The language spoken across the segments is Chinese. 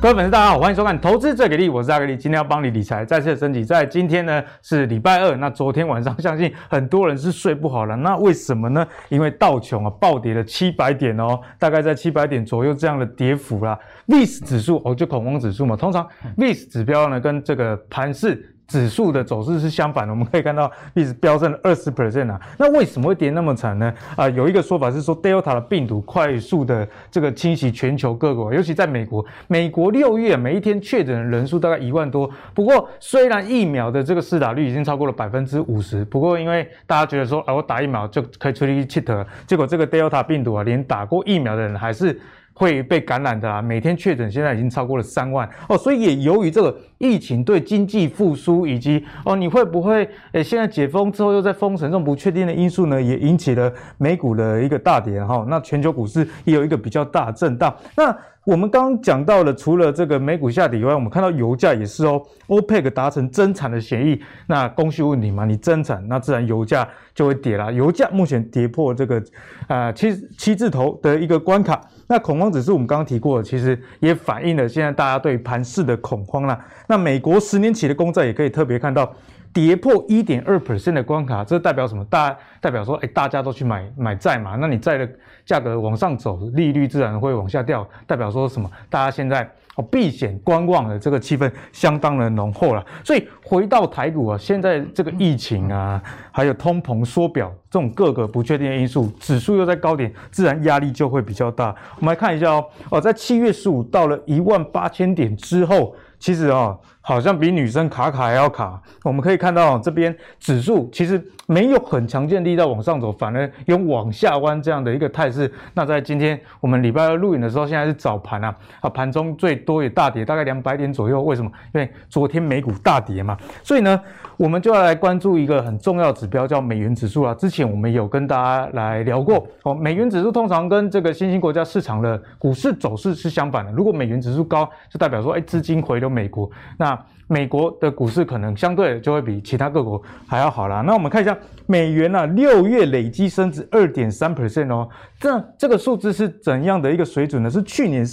各位粉丝，大家好，欢迎收看《投资最给力》，我是阿格力，今天要帮你理财再次的升级。在今天呢是礼拜二，那昨天晚上相信很多人是睡不好了，那为什么呢？因为道琼啊暴跌了七百点哦，大概在七百点左右这样的跌幅啦。VIX 指数哦，就恐慌指数嘛，通常 VIX 指标呢跟这个盘势。指数的走势是相反的，我们可以看到一直飙升了二十 percent 啊，那为什么会跌那么惨呢？啊、有一个说法是说，Delta 的病毒快速的这个侵袭全球各国，尤其在美国，美国六月每一天确诊的人数大概一万多。不过，虽然疫苗的这个施打率已经超过了百分之五十，不过因为大家觉得说，啊，我打疫苗就可以出去 cheat，结果这个 Delta 病毒啊，连打过疫苗的人还是。会被感染的啊，每天确诊现在已经超过了三万哦，所以也由于这个疫情对经济复苏以及哦，你会不会诶现在解封之后又在封城这种不确定的因素呢，也引起了美股的一个大跌哈。那全球股市也有一个比较大的震荡。那我们刚刚讲到了，除了这个美股下跌以外，我们看到油价也是哦，OPEC 达成增产的协议，那供需问题嘛，你增产，那自然油价就会跌啦。油价目前跌破这个啊、七七字头的一个关卡。那恐慌指数我们刚刚提过，其实也反映了现在大家对盘势的恐慌啦。那美国十年期的公债也可以特别看到跌破一点二 percent 的关卡，这代表什么？大代表说，哎，大家都去买买债嘛，那你债的价格往上走，利率自然会往下掉，代表说什么？大家现在。哦，避险观望的这个气氛相当的浓厚了，所以回到台股啊，现在这个疫情啊，还有通膨缩表这种各个不确定因素，指数又在高点，自然压力就会比较大。我们来看一下哦，哦，在七月十五到了一万八千点之后。其实啊，好像比女生卡卡还要卡。我们可以看到这边指数其实没有很强劲力道往上走，反而有往下弯这样的一个态势。那在今天我们礼拜二录影的时候，现在是早盘啊，啊盘中最多也大跌大概两百点左右。为什么？因为昨天美股大跌嘛。所以呢，我们就要来关注一个很重要指标，叫美元指数啊。之前我们有跟大家来聊过哦，美元指数通常跟这个新兴国家市场的股市走势是相反的。如果美元指数高，就代表说，哎，资金回流。美国，那美国的股市可能相对就会比其他各国还要好啦。那我们看一下美元啊，六月累积升值二点三 percent 哦，这这个数字是怎样的一个水准呢？是去年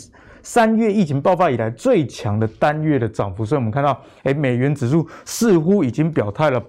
三月疫情爆发以来最强的单月的涨幅。所以我们看到，哎，美元指数似乎已经表态了。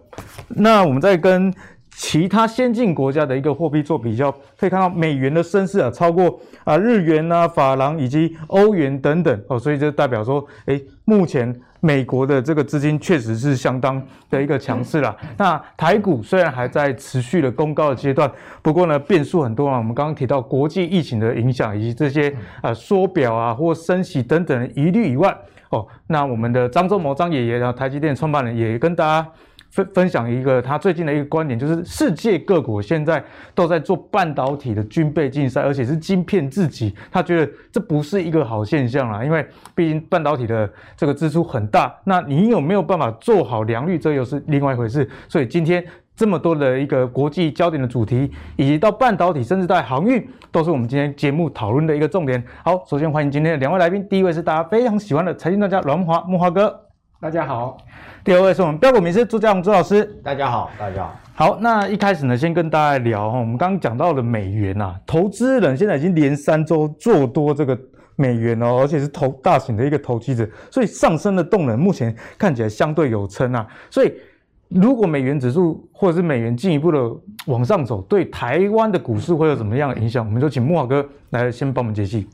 那我们再跟其他先进国家的一个货币做比较，可以看到美元的升势啊，超过啊日元啊、法郎以及欧元等等哦，所以这代表说，诶，目前美国的这个资金确实是相当的一个强势啦。那台股虽然还在持续的攻高的阶段，不过呢变数很多啊。我们刚刚提到国际疫情的影响以及这些啊缩表啊或升息等等的疑虑以外，哦，那我们的张忠谋张爷爷啊，台积电创办人也跟大家。分分享一个他最近的一个观点，就是世界各国现在都在做半导体的军备竞赛，而且是晶片自己。他觉得这不是一个好现象啦，因为毕竟半导体的这个支出很大，那你有没有办法做好良率，这又是另外一回事。所以今天这么多的一个国际焦点的主题，以及到半导体，甚至在航运，都是我们今天节目讨论的一个重点。好，首先欢迎今天的两位来宾，第一位是大家非常喜欢的财经专家阮慕驊，慕驊哥。大家好，第二位是我们标股名师朱家宏朱老师。大家好，大家好。好，那一开始呢，先跟大家聊哈，我们刚刚讲到了美元呐、啊，投资人现在已经连三周做多这个美元哦，而且是投大型的一个投机者，所以上升的动能目前看起来相对有撑啊。所以如果美元指数或者是美元进一步的往上走，对台湾的股市会有怎么样的影响？我们就请慕驊哥来先帮我们解析。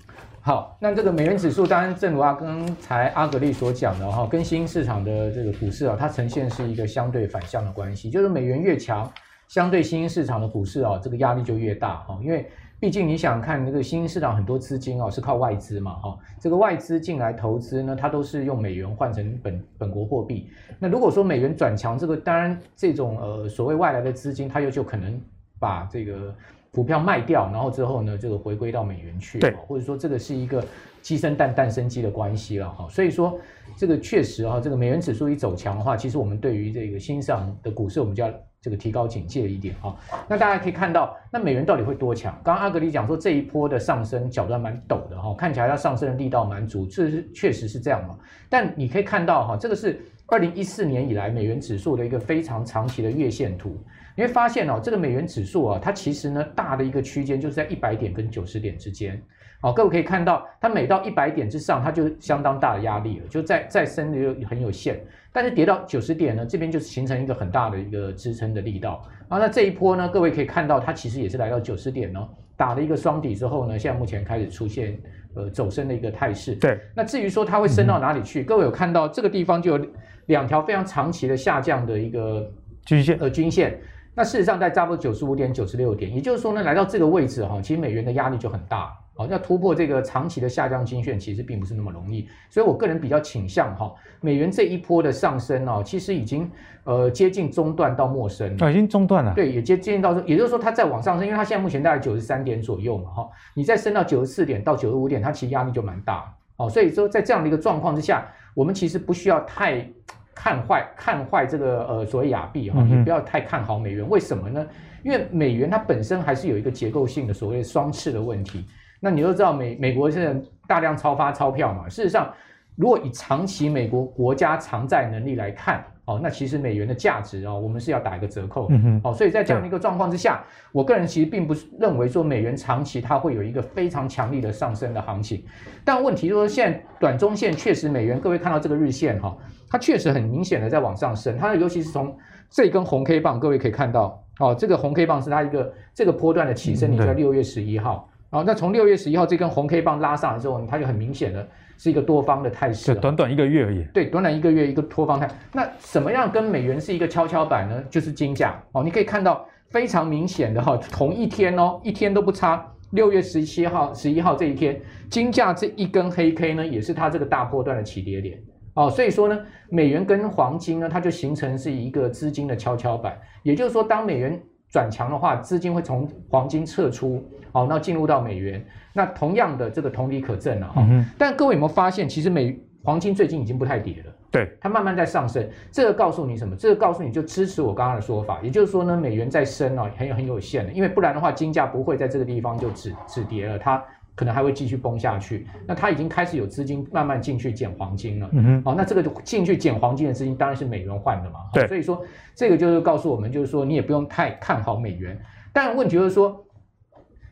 好，那这个美元指数，当然正如啊刚才阿格力所讲的哈，跟新兴市场的这个股市啊，它呈现是一个相对反向的关系，就是美元越强，相对新兴市场的股市啊，这个压力就越大哈，因为毕竟你想看那个新兴市场很多资金啊是靠外资嘛哈，这个外资进来投资呢，它都是用美元换成本本国货币，那如果说美元转强，这个当然这种呃所谓外来的资金，它又就可能把这个。股票卖掉，然后之后呢，这个回归到美元去，对，或者说这个是一个鸡生蛋，蛋生鸡的关系了哈。所以说，这个确实哈，这个美元指数一走强的话，其实我们对于这个新上的股市，我们就要这个提高警戒一点哈。那大家可以看到，那美元到底会多强？刚刚阿格里讲说这一波的上升角度还蛮陡的哈，看起来它上升的力道蛮足，这是确实是这样嘛。但你可以看到哈，这个是二零一四年以来美元指数的一个非常长期的月线图。你会发现哦，这个美元指数啊，它其实呢大的一个区间就是在一百点跟九十点之间，哦，各位可以看到，它每到一百点之上，它就相当大的压力了，就再再升的就很有限。但是跌到九十点呢，这边就形成一个很大的一个支撑的力道。啊，那这一波呢，各位可以看到，它其实也是来到九十点哦，打了一个双底之后呢，现在目前开始出现呃走升的一个态势。对。那至于说它会升到哪里去，嗯、各位有看到这个地方就有两条非常长期的下降的一个均线呃均线。那事实上在差不多九十五点、九十六点，也就是说呢，来到这个位置哈，其实美元的压力就很大。哦，要突破这个长期的下降均线，其实并不是那么容易，所以我个人比较倾向哈，美元这一波的上升哦，其实已经呃接近中段到陌生了，已经中段了，对，也接接近到，也就是说它再往上升，因为它现在目前大概九十三点左右嘛哈，你再升到九十四点到九十五点，它其实压力就蛮大哦，所以说在这样的一个状况之下，我们其实不需要太看坏看坏这个呃所谓亚币哈，也不要太看好美元，为什么呢？因为美元它本身还是有一个结构性的所谓双赤的问题。那你都知道美美国现在大量超发钞票嘛？事实上，如果以长期美国国家偿债能力来看，哦，那其实美元的价值哦，我们是要打一个折扣。嗯哼。哦，所以在这样的一个状况之下，我个人其实并不是认为说美元长期它会有一个非常强力的上升的行情。但问题就是说，现在短中线确实美元，各位看到这个日线哈，它确实很明显的在往上升。它尤其是从这根红 K 棒，各位可以看到，哦，这个红 K 棒是它一个这个波段的起升，你在六月十一号。哦，那从六月十一号这根红 K 棒拉上来之后，它就很明显的是一个多方的态势。短短一个月而已。对，短短一个月一个多方态。那什么样跟美元是一个跷跷板呢？就是金价哦，你可以看到非常明显的哈，同一天哦，一天都不差。六月十七号、十一号这一天，金价这一根黑 K 呢，也是它这个大波段的起跌点哦。所以说呢，美元跟黄金呢，它就形成是一个资金的跷跷板。也就是说，当美元转强的话，资金会从黄金撤出，好，那进入到美元。那同样的这个同理可证了哈。嗯、但各位有没有发现，其实美黄金最近已经不太跌了，对，它慢慢在上升。这个告诉你什么？这个告诉你就支持我刚刚的说法，也就是说呢，美元在升哦，很有很有限的，因为不然的话，金价不会在这个地方就止止跌了，它。可能还会继续崩下去，那它已经开始有资金慢慢进去捡黄金了。嗯哼，好，那这个进去捡黄金的资金当然是美元换的嘛。对，所以说这个就是告诉我们，就是说你也不用太看好美元。但问题就是说，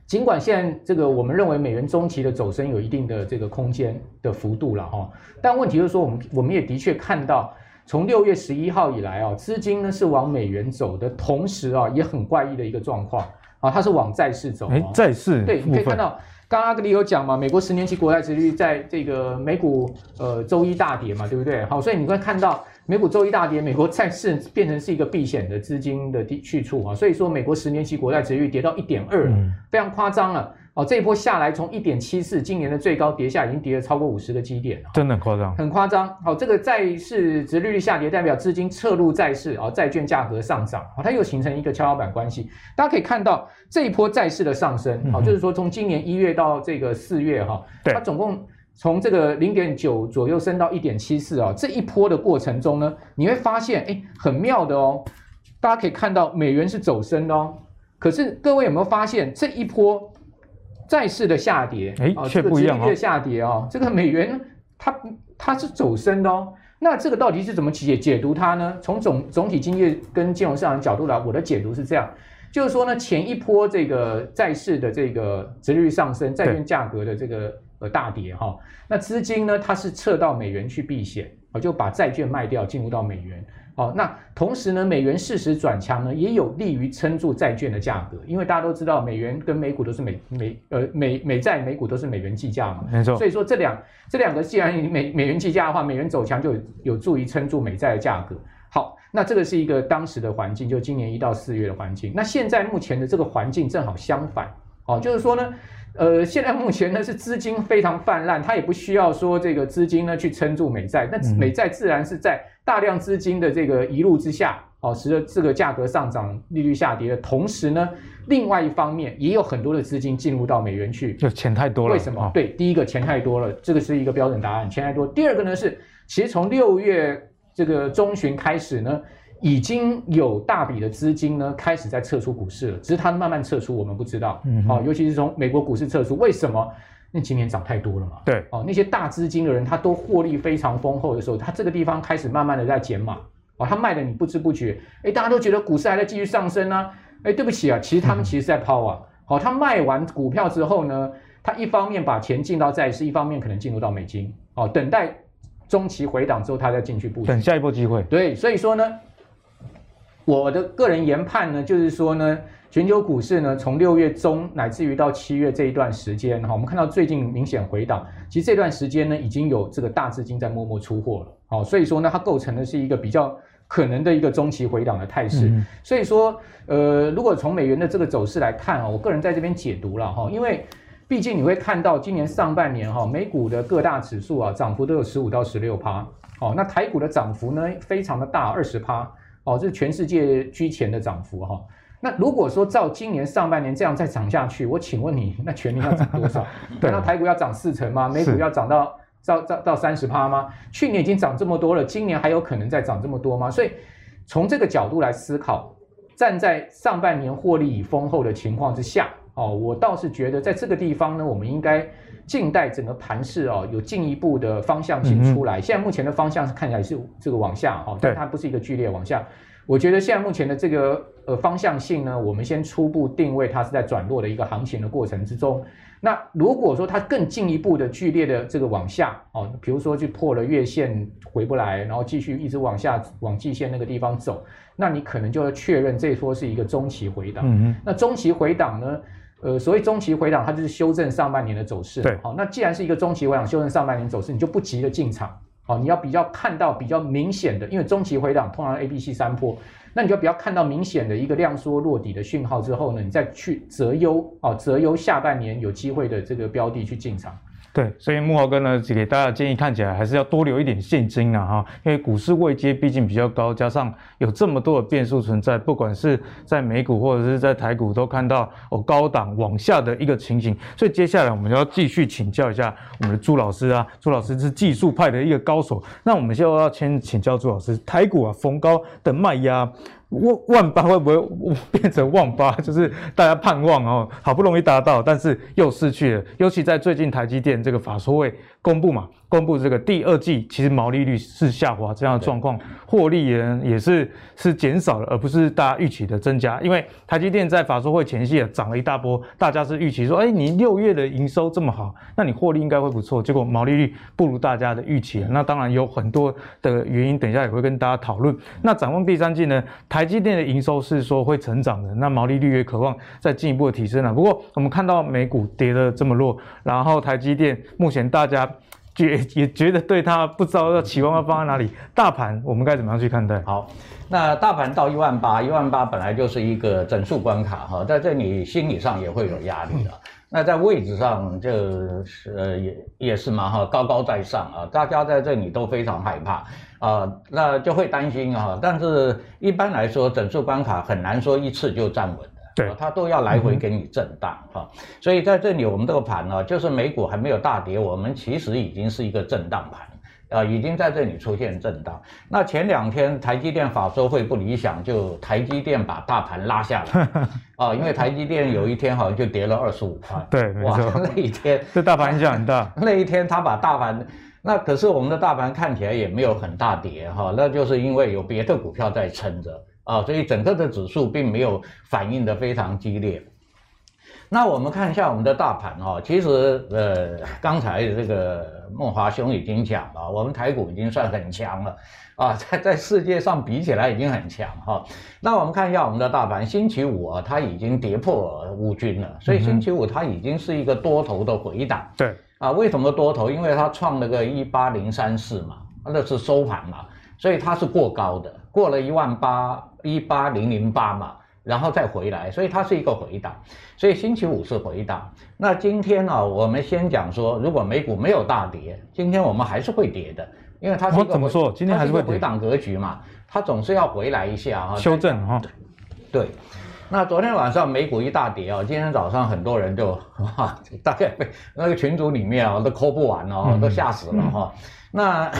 尽管现在这个我们认为美元中期的走升有一定的这个空间的幅度了哈，但问题就是说，我们我们也的确看到，从六月十一号以来啊，资金呢是往美元走的同时啊，也很怪异的一个状况啊，它是往债市走。哎，债市对，你可以看到。刚刚阿格里有讲嘛，美国十年期国债殖利率在这个美股呃周一大跌嘛，对不对？好，所以你会看到美股周一大跌，美国债市变成是一个避险的资金的去处啊，所以说美国十年期国债殖利率跌到一点二，非常夸张了。哦，这一波下来，从一点七四今年的最高跌下，已经跌了超过五十个基点了，真的很夸张，很夸张。好，这个债市殖利率下跌，代表资金撤入债市，啊，债券价格上涨，好，它又形成一个跷跷板关系。大家可以看到这一波债市的上升，好，就是说从今年一月到这个四月，哈，它总共从这个零点九左右升到一点七四啊，这一波的过程中呢，你会发现，哎，很妙的哦，大家可以看到美元是走升的哦，可是各位有没有发现这一波？债市的下跌，哎，却不一样哦。的下跌哦，这个美元它它是走升的哦。那这个到底是怎么解解读它呢？从总总体经济跟金融市场的角度来，我的解读是这样，就是说呢，前一波这个债市的这个殖利率上升，债券价格的这个呃大跌哈，那资金呢，它是撤到美元去避险，我就把债券卖掉，进入到美元。哦，那同时呢，美元适时转强呢，也有利于撑住债券的价格，因为大家都知道，美元跟美股都是美美呃美美债美股都是美元计价嘛，没错。所以说这两这两个既然美美元计价的话，美元走强就有有助于撑住美债的价格。好，那这个是一个当时的环境，就今年一到四月的环境。那现在目前的这个环境正好相反，哦，就是说呢。呃，现在目前呢是资金非常泛滥，它也不需要说这个资金呢去撑住美债，那美债自然是在大量资金的这个一路之下，哦，使得这个价格上涨、利率下跌的同时呢，另外一方面也有很多的资金进入到美元去，就钱太多了。为什么？哦、对，第一个钱太多了，这个是一个标准答案，钱太多。第二个呢是，其实从六月这个中旬开始呢。已经有大笔的资金呢，开始在撤出股市了，只是它慢慢撤出，我们不知道。嗯哼，好，尤其是从美国股市撤出，为什么？那今年涨太多了嘛。对，哦，那些大资金的人，他都获利非常丰厚的时候，他这个地方开始慢慢的在减码，哦，他卖的你不知不觉，哎，大家都觉得股市还在继续上升呢，啊，哎，对不起啊，其实他们 其实在抛啊，好，嗯哼，哦，他卖完股票之后呢，他一方面把钱进到债市，一方面可能进入到美金，哦，等待中期回档之后，他再进去布局，等下一波机会。对，所以说呢，我的个人研判呢，就是说呢。全球股市呢，从六月中乃至于到七月这一段时间，哈，我们看到最近明显回档。其实这段时间呢，已经有这个大资金在默默出货了，好，所以说呢，它构成的是一个比较可能的一个中期回档的态势。嗯、所以说，呃，如果从美元的这个走势来看啊，我个人在这边解读了哈，因为毕竟你会看到今年上半年哈，美股的各大指数啊，涨幅都有十五到十六趴，哦，那台股的涨幅呢，非常的大，二十趴，哦，这是全世界居前的涨幅哈。那如果说照今年上半年这样再涨下去，我请问你，那全年要涨多少？对，那台股要涨四成吗？美股要涨到到到到三十趴吗？去年已经涨这么多了，今年还有可能再涨这么多吗？所以从这个角度来思考，站在上半年获利已丰厚的情况之下，哦，我倒是觉得在这个地方呢，我们应该静待整个盘势哦有进一步的方向性出来。嗯、现在目前的方向是看起来是这个往下哈，但它不是一个剧烈往下。我觉得现在目前的这个呃方向性呢，我们先初步定位它是在转弱的一个行情的过程之中。那如果说它更进一步的剧烈的这个往下哦，比如说去破了月线回不来，然后继续一直往下往季线那个地方走，那你可能就要确认这一波是一个中期回档。嗯嗯。那中期回档呢，呃，所谓中期回档，它就是修正上半年的走势。对。好，那既然是一个中期回档，修正上半年走势，你就不急着进场。好，你要比较看到比较明显的，因为中期回档通常 A、B、C 三波，那你就比较看到明显的一个量缩落底的讯号之后呢，你再去择优啊，择优下半年有机会的这个标的去进场。对，所以慕驊哥呢，只给大家建议，看起来还是要多留一点现金啊，哈，因为股市位阶毕竟比较高，加上有这么多的变数存在，不管是在美股或者是在台股，都看到哦高档往下的一个情形。所以接下来我们就要继续请教一下我们的朱老师啊，朱老师是技术派的一个高手，那我们现在要先请教朱老师，台股啊逢高的卖压。万万八会不会变成万八？就是大家盼望哦，好不容易达到，但是又失去了。尤其在最近台积电这个法说会公布嘛。公布这个第二季，其实毛利率是下滑这样的状况，获利也也是是减少了，而不是大家预期的增加。因为台积电在法说会前夕啊涨了一大波，大家是预期说，哎，你六月的营收这么好，那你获利应该会不错。结果毛利率不如大家的预期，那当然有很多的原因，等一下也会跟大家讨论。那展望第三季呢，台台积电的营收是说会成长的，那毛利率也渴望再进一步的提升了。不过我们看到美股跌得这么弱，然后台积电目前大家。觉也觉得对它不知道要期望要放在哪里，大盘我们该怎么样去看待？好，那大盘到一万八，一万八本来就是一个整数关卡哈，在这里心理上也会有压力的。嗯、那在位置上就是呃也也是嘛哈，高高在上啊，大家在这里都非常害怕啊，那就会担心啊。但是一般来说，整数关卡很难说一次就站稳。对，它都要来回给你震荡哈，嗯、所以在这里我们这个盘呢，就是美股还没有大跌，我们其实已经是一个震荡盘，啊，已经在这里出现震荡。那前两天台积电法说会不理想，就台积电把大盘拉下来，啊，因为台积电有一天好像就跌了二十五块，对，哇，那一天这大盘影响很大，那一天他把大盘，那可是我们的大盘看起来也没有很大跌哈，那就是因为有别的股票在撑着。啊，所以整个的指数并没有反应的非常激烈。那我们看一下我们的大盘哈，其实呃，刚才这个孟华兄已经讲了，我们台股已经算很强了啊，在在世界上比起来已经很强哈。那我们看一下我们的大盘，星期五啊，它已经跌破五均了，所以星期五它已经是一个多头的回档。对啊，为什么多头？因为它创了个一八零三四嘛，那是收盘嘛，所以它是过高的，过了一万八。一八零零八嘛，然后再回来，所以它是一个回档，所以星期五是回档。那今天呢、啊，我们先讲说，如果美股没有大跌，今天我们还是会跌的，因为它是一个怎么说？今天还是会回档格局嘛，它总是要回来一下啊，修正哈。对，那昨天晚上美股一大跌哦，今天早上很多人就哇，大概被那个群组里面啊都抠不完哦，都吓死了哈。那。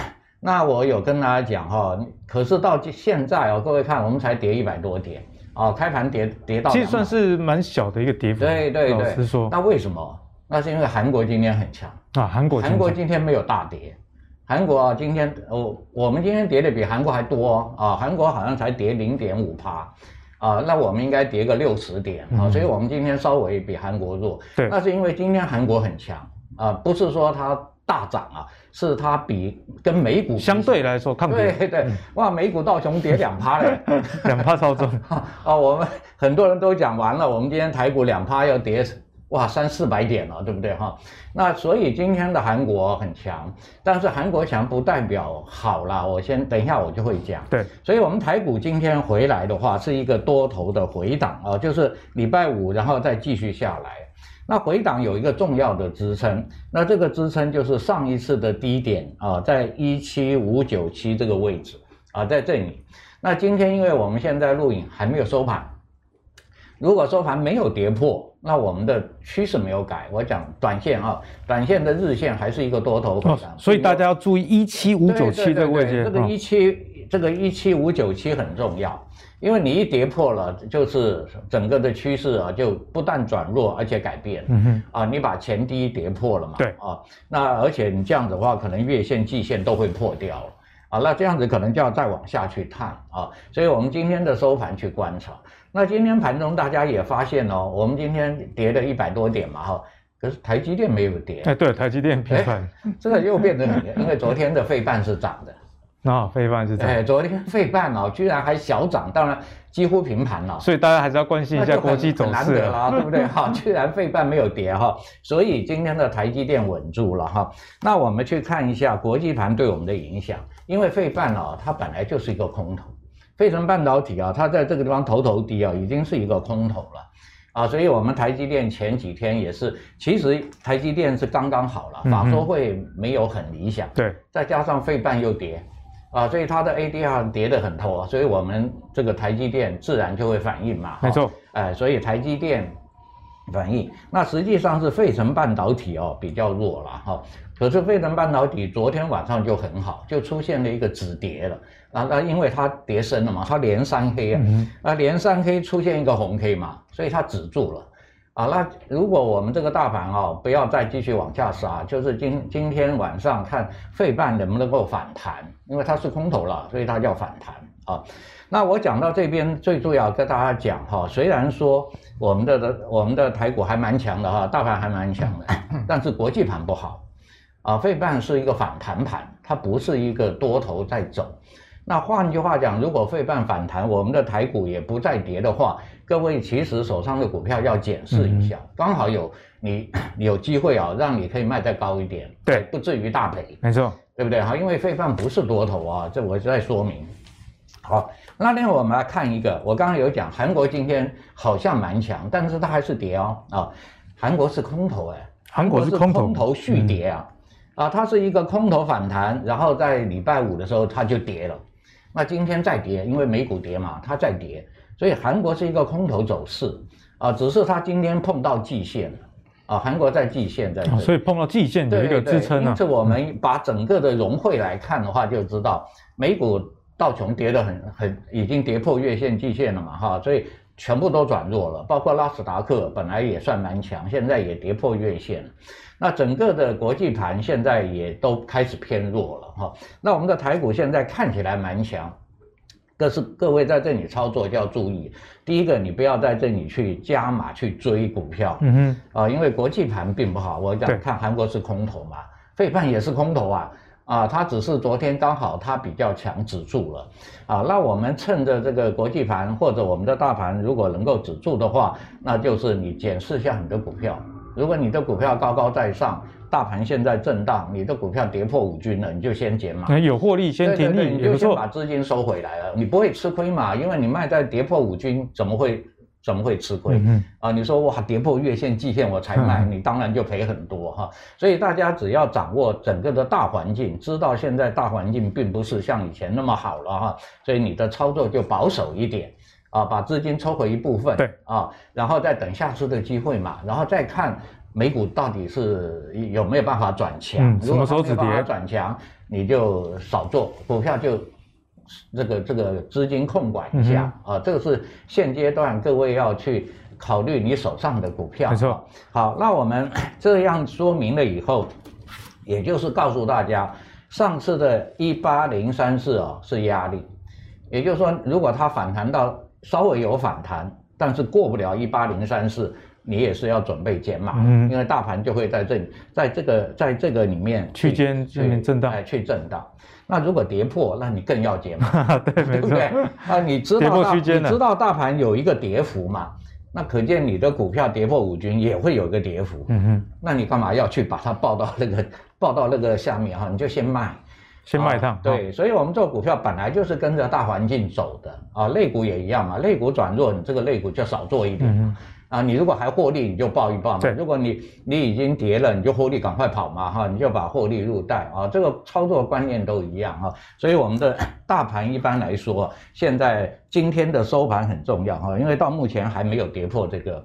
那我有跟大家讲哈，可是到现在哦，各位看，我们才跌一百多点哦，开盘跌跌到，其实算是蛮小的一个跌幅。对对对，老实说，那为什么？那是因为韩国今天很强。啊，韩国韩国今天没有大跌，韩国啊今天哦，我们今天跌的比韩国还多啊，韩国好像才跌零点五趴。啊，那我们应该跌个六十点。啊，所以我们今天稍微比韩国弱。对，那是因为今天韩国很强。啊，不是说它大涨啊，是它比跟美股相对来说抗跌。对对，哇，美股道琼跌两趴嘞，两趴超重 啊！我们很多人都讲完了，我们今天台股两趴要跌。哇，三四百点了，对不对哈？那所以今天的韩国很强，但是韩国强不代表好啦。我先等一下，我就会讲。对，所以我们台股今天回来的话，是一个多头的回档啊，就是礼拜五，然后再继续下来。那回档有一个重要的支撑，那这个支撑就是上一次的低点啊，在一七五九七这个位置啊，在这里。那今天因为我们现在录影还没有收盘，如果收盘没有跌破。那我们的趋势没有改，我讲短线啊，短线的日线还是一个多头所以大家要注意一七五九七这个位置，这个一七这个一七五九七很重要，因为你一跌破了，就是整个的趋势啊就不但转弱，而且改变，嗯哼，啊，你把前低跌破了嘛，对啊，那而且你这样子的话，可能月线、季线都会破掉了。啊，那这样子可能就要再往下去探啊，所以我们今天的收盘去观察。那今天盘中大家也发现哦，我们今天跌了一百多点嘛哈，可是台积电没有跌。哎，对，台积电平盘，这个又变成因为昨天的费半是涨的。啊，费半是涨。哎，昨天费半哦，居然还小涨，当然几乎平盘了。所以大家还是要关心一下国际走势。难得啦，对不对？哈，居然费半没有跌哈，所以今天的台积电稳住了哈。那我们去看一下国际盘对我们的影响。因为费半啊，它本来就是一个空头，费城半导体啊，它在这个地方头头低啊，已经是一个空头了，啊，所以我们台积电前几天也是，其实台积电是刚刚好了，法说会没有很理想，对、嗯，再加上费半又跌，啊，所以它的 ADR 跌得很透啊，所以我们这个台积电自然就会反应嘛，没错，哎，所以台积电反应，那实际上是费城半导体哦比较弱了哈。可是费城半导体昨天晚上就很好，就出现了一个止跌了。啊，那因为它跌深了嘛，它连三黑啊，啊连三黑出现一个红 K 嘛，所以它止住了啊。那如果我们这个大盘哦不要再继续往下杀，就是今今天晚上看费半能不能够反弹，因为它是空头了，所以它叫反弹啊。那我讲到这边最重要跟大家讲哈，虽然说我们的的我们的台股还蛮强的哈，大盘还蛮强的，但是国际盘不好。啊，费半是一个反弹盘，它不是一个多头在走。那换句话讲，如果费半反弹，我们的台股也不再跌的话，各位其实手上的股票要检视一下，嗯、刚好有你 有机会啊，让你可以卖再高一点，对，不至于大赔。没错，对不对？好，因为费半不是多头啊，这我在说明。好，那另外我们来看一个，我刚刚有讲韩国今天好像蛮强，但是它还是跌哦。啊，韩国是空头哎，韩国是空头，空头续跌啊。嗯啊，它是一个空头反弹，然后在礼拜五的时候它就跌了，那今天再跌，因为美股跌嘛，它再跌，所以韩国是一个空头走势啊，只是它今天碰到季线了啊，韩国在季线在、哦，所以碰到季线有一个支撑呢。因此我们把整个的融汇来看的话，就知道美股道琼跌得很很，已经跌破月线季线了嘛，哈，所以全部都转弱了，包括拉斯达克本来也算蛮强，现在也跌破月线了。那整个的国际盘现在也都开始偏弱了哈。那我们的台股现在看起来蛮强，可是各位在这里操作就要注意，第一个你不要在这里去加码去追股票，嗯哼，啊，因为国际盘并不好。我讲看韩国是空头嘛，费半也是空头啊，啊，它只是昨天刚好它比较强止住了，啊，那我们趁着这个国际盘或者我们的大盘如果能够止住的话，那就是你检视一下你的股票。如果你的股票高高在上，大盘现在震荡，你的股票跌破五均了，你就先减码。有获利先停利，你就先把资金收回来了，你不会吃亏嘛？因为你卖在跌破五均，怎么会怎么会吃亏？嗯啊，你说哇，跌破月线、季线我才卖，你当然就赔很多哈。所以大家只要掌握整个的大环境，知道现在大环境并不是像以前那么好了哈，所以你的操作就保守一点。啊，把资金抽回一部分，对啊，然后再等下次的机会嘛，然后再看美股到底是有没有办法转强。嗯，什么时候止跌转强，你就少做股票，就这个这个资金控管一下、嗯、啊。这个是现阶段各位要去考虑你手上的股票。没错。好，那我们 这样说明了以后，也就是告诉大家，上次的一八零三四啊是压力，也就是说，如果它反弹到。稍微有反弹，但是过不了一八零三四，你也是要准备减码，嗯，因为大盘就会在这里，在这个在这个里面区间里面震荡，哎，去震荡。那如果跌破，那你更要减码，对，对不对？啊，你知道你知道大盘有一个跌幅嘛？那可见你的股票跌破五均也会有一个跌幅，嗯哼，那你干嘛要去把它抱到那个抱到那个下面哈？你就先卖。先卖它，对，所以我们做股票本来就是跟着大环境走的啊，类股也一样嘛，类股转弱，你这个类股就少做一点嘛，啊，你如果还获利，你就报一报嘛，如果你你已经跌了，你就获利赶快跑嘛，哈，你就把获利入袋啊，这个操作观念都一样哈，所以我们的大盘一般来说，现在今天的收盘很重要哈，因为到目前还没有跌破这个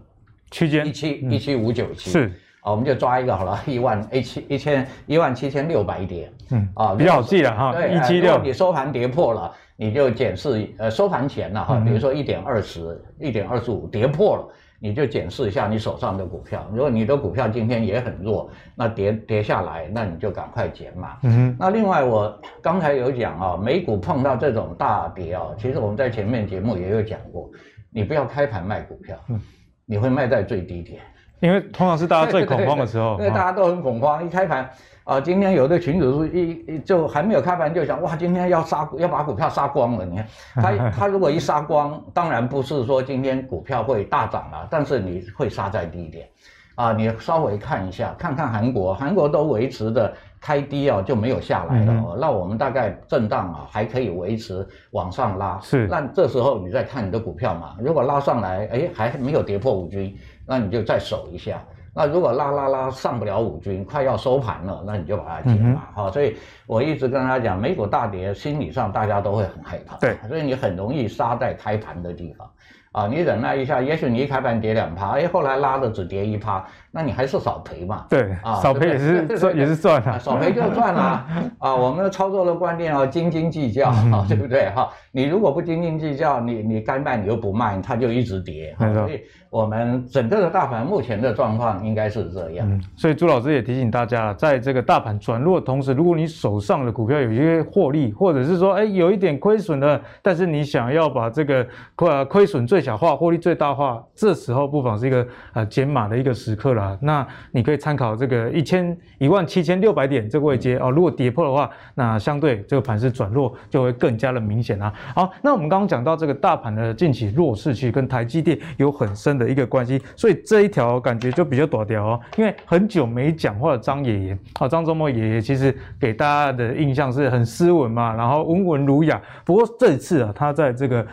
区间一七一七五九七是。我们就抓一个好了，一万一七一千一万七千六百点，嗯啊，比较好记了哈。对，一七六，你收盘跌破了，你就检视呃收盘前了哈，比如说一点二十、一点二十五跌破了，你就检视一下你手上的股票。如果你的股票今天也很弱，那跌跌下来，那你就赶快减码。嗯哼。那另外我刚才有讲啊，美股碰到这种大跌啊，其实我们在前面节目也有讲过，你不要开盘卖股票，嗯你会卖在最低点。因为通常是大家最恐慌的时候，因为大家都很恐慌，一开盘啊，今天有的群主是一一就还没有开盘就想哇，今天要杀要把股票杀光了。你看 他他如果一杀光，当然不是说今天股票会大涨了，但是你会杀在低点，啊，你稍微看一下，看看韩国，韩国都维持的开低啊就没有下来了，嗯、那我们大概震荡啊还可以维持往上拉，是，那这时候你再看你的股票嘛，如果拉上来，哎，还没有跌破五均。那你就再守一下。那如果拉拉拉上不了五均，快要收盘了，那你就把它解了哈，所以我一直跟他讲，美股大跌，心理上大家都会很害怕。对，所以你很容易杀在开盘的地方。啊，你忍耐一下，也许你一开盘跌两趴，哎，后来拉的只跌一趴，那你还是少赔嘛。对，啊，少赔也是赚，也是赚啊。少赔就赚啦。啊，我们的操作的观念啊，斤斤计较，啊，对不对？哈，你如果不斤斤计较，你你该卖你又不卖，它就一直跌。所以我们整个的大盘目前的状况应该是这样。嗯，所以朱老师也提醒大家，在这个大盘转弱的同时，如果你手上的股票有一些获利，或者是说，哎，有一点亏损的，但是你想要把这个亏亏损最小化，获利最大化，这时候不妨是一个呃减码的一个时刻啦。那你可以参考这个一千一万七千六百点这个位阶哦。如果跌破的话，那相对这个盘势转弱就会更加的明显啦。好，那我们刚刚讲到这个大盘的近期弱势，其实跟台积电有很深的一个关系，所以这一条感觉就比较短调哦。因为很久没讲话的张爷爷啊，张忠谋爷爷其实给大家的印象是很斯文嘛，然后温文儒雅。不过这一次啊，他在这个。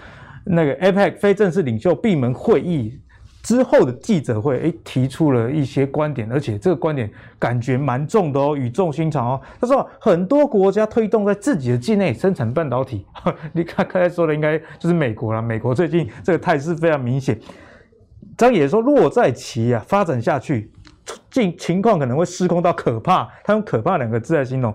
那个 APEC 非正式领袖闭门会议之后的记者会，诶，提出了一些观点，而且这个观点感觉蛮重的哦，语重心长哦。他说很多国家推动在自己的境内生产半导体，你看刚才说的应该就是美国啦，美国最近这个态势非常明显。张野说，若在其啊发展下去，境情况可能会失控到可怕，他用可怕两个字来形容。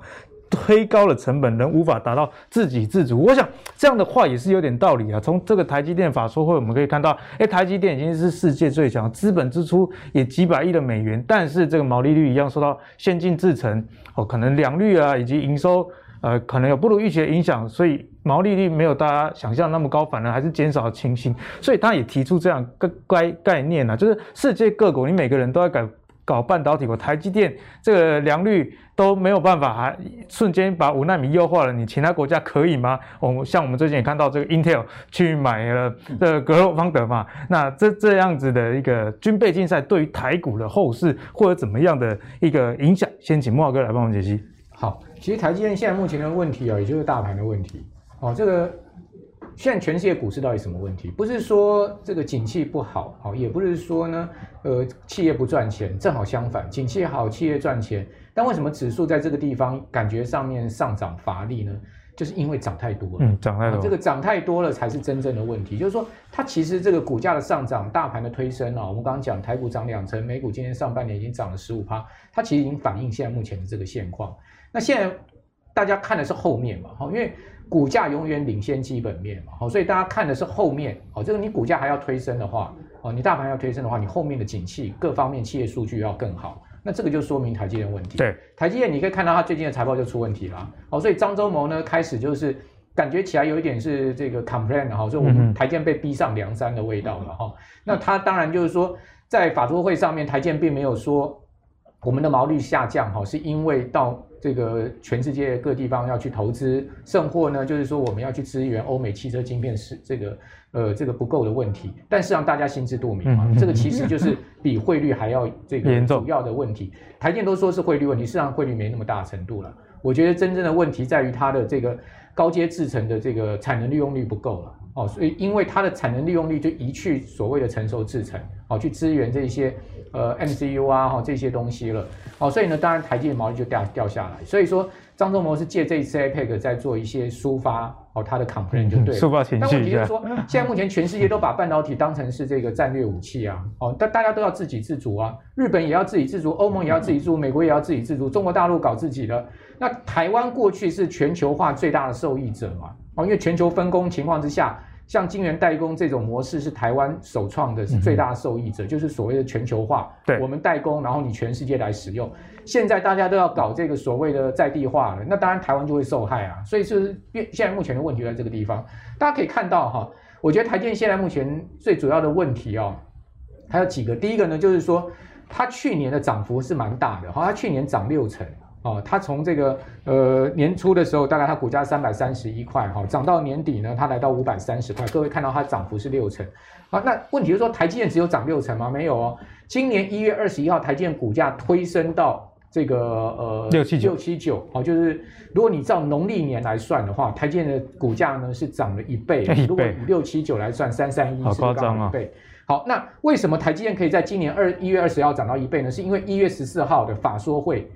推高了成本，仍无法达到自给自足。我想这样的话也是有点道理啊。从这个台积电法说会，我们可以看到，哎，台积电已经是世界最强，资本支出也几百亿的美元，但是这个毛利率一样受到先进制程哦，可能良率啊以及营收呃可能有不如预期的影响，所以毛利率没有大家想象那么高，反而还是减少了情形。所以他也提出这样个概概念啊，就是世界各国你每个人都要改。搞半导体，我台积电这个良率都没有办法，还瞬间把五纳米优化了，你其他国家可以吗？我们像我们最近也看到这个 Intel 去买了这个格罗方德嘛，那这这样子的一个军备竞赛，对于台股的后市会有怎么样的一个影响？先请慕驊哥来帮我们解析。好，其实台积电现在目前的问题啊，也就是大盘的问题。哦，这个。现在全世界股市到底什么问题？不是说这个景气不好，好，也不是说呢，呃，企业不赚钱，正好相反，景气好，企业赚钱。但为什么指数在这个地方感觉上面上涨乏力呢？就是因为涨太多了，嗯，涨太多，这个涨太多了才是真正的问题。就是说，它其实这个股价的上涨，大盘的推升啊，我们刚刚讲台股涨两成，美股今天上半年已经涨了十五趴，它其实已经反映现在目前的这个现况。那现在大家看的是后面嘛，哈，因为。股价永远领先基本面嘛，好，所以大家看的是后面，哦，这个你股价还要推升的话，哦，你大盘要推升的话，你后面的景气各方面企业数据要更好，那这个就说明台积电问题。对，台积电你可以看到它最近的财报就出问题了，哦，所以张忠谋呢开始就是感觉起来有一点是这个 complain 哈，说我们台积被逼上梁山的味道了哈。那他当然就是说，在法说会上面，台积并没有说我们的毛利下降哈，是因为到这个全世界各地方要去投资，甚或呢，就是说我们要去支援欧美汽车晶片是这个呃这个不够的问题。但是让大家心知肚明嘛，这个其实就是比汇率还要这个主要的问题。台电都说是汇率问题，事实上汇率没那么大程度了。我觉得真正的问题在于它的这个高阶制程的这个产能利用率不够了哦，所以因为它的产能利用率就移去所谓的成熟制程哦，去支援这些呃 MCU 啊哈这些东西了哦，所以呢，当然台积的毛利就掉掉下来。所以说张忠谋是借这一次 APEC 在做一些抒发哦，他的 complaint 就对了。抒发情绪。但问题就是说，现在目前全世界都把半导体当成是这个战略武器啊哦，但大家都要自给自足啊，日本也要自给自足，欧盟也要自给自足，美国也要自给自足，中国大陆搞自己的。那台湾过去是全球化最大的受益者嘛？哦，因为全球分工情况之下，像晶圆代工这种模式是台湾首创的，是最大受益者，嗯、就是所谓的全球化。对，我们代工，然后你全世界来使用。现在大家都要搞这个所谓的在地化了，那当然台湾就会受害啊。所以是现在目前的问题在这个地方，大家可以看到哈，我觉得台电现在目前最主要的问题哦，还有几个。第一个呢，就是说它去年的涨幅是蛮大的，哈，它去年涨六成。哦，它从这个呃年初的时候，大概它股价三百三十一块，哈，涨到年底呢，它来到五百三十块。各位看到它涨幅是六成，好，那问题就是说，台积电只有涨六成吗？没有哦。今年一月二十一号，台积电股价推升到这个呃六七九六七九，哦，就是如果你照农历年来算的话，台积电的股价呢是涨了一倍。一倍。如果以六七九来算，三三一是刚刚一倍。好，那为什么台积电可以在今年二一月二十号涨到一倍呢？是因为一月十四号的法说会。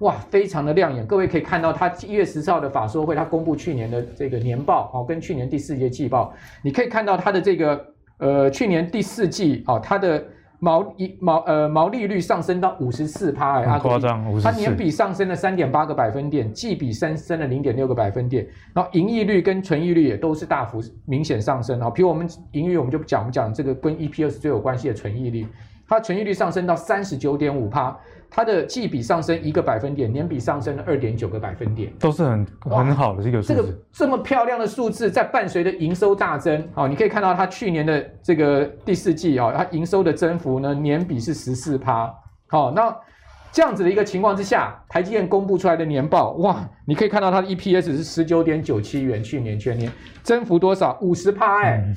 哇，非常的亮眼！各位可以看到，它一月十四号的法说会，它公布去年的这个年报哦，跟去年第四季季报，你可以看到它的这个呃，去年第四季哦，它的毛一毛呃毛利率上升到五十四趴，很夸张，它年比上升了三点八个百分点，季比升升了零点六个百分点，然后盈利率跟纯益率也都是大幅明显上升啊。比如我们盈利，我们就讲我们讲这个跟 EPS 最有关系的纯益率，它存益率上升到三十九点五趴。它的季比上升一个百分点，年比上升了二点九个百分点，都是很很好的这个数字。这个这么漂亮的数字，在伴随着营收大增，哦，你可以看到它去年的这个第四季啊，它营收的增幅呢，年比是十四趴。好，那这样子的一个情况之下，台积电公布出来的年报，哇，你可以看到它的 EPS 是十九点九七元，去年全年增幅多少？五十趴哎。嗯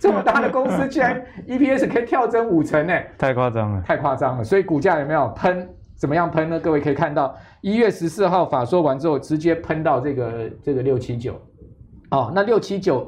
这么大的公司，居然 EPS 可以跳增五成呢？太夸张了，太夸张了。所以股价有没有喷？怎么样喷呢？各位可以看到，一月十四号法说完之后，直接喷到这个这个六七九。哦，那六七九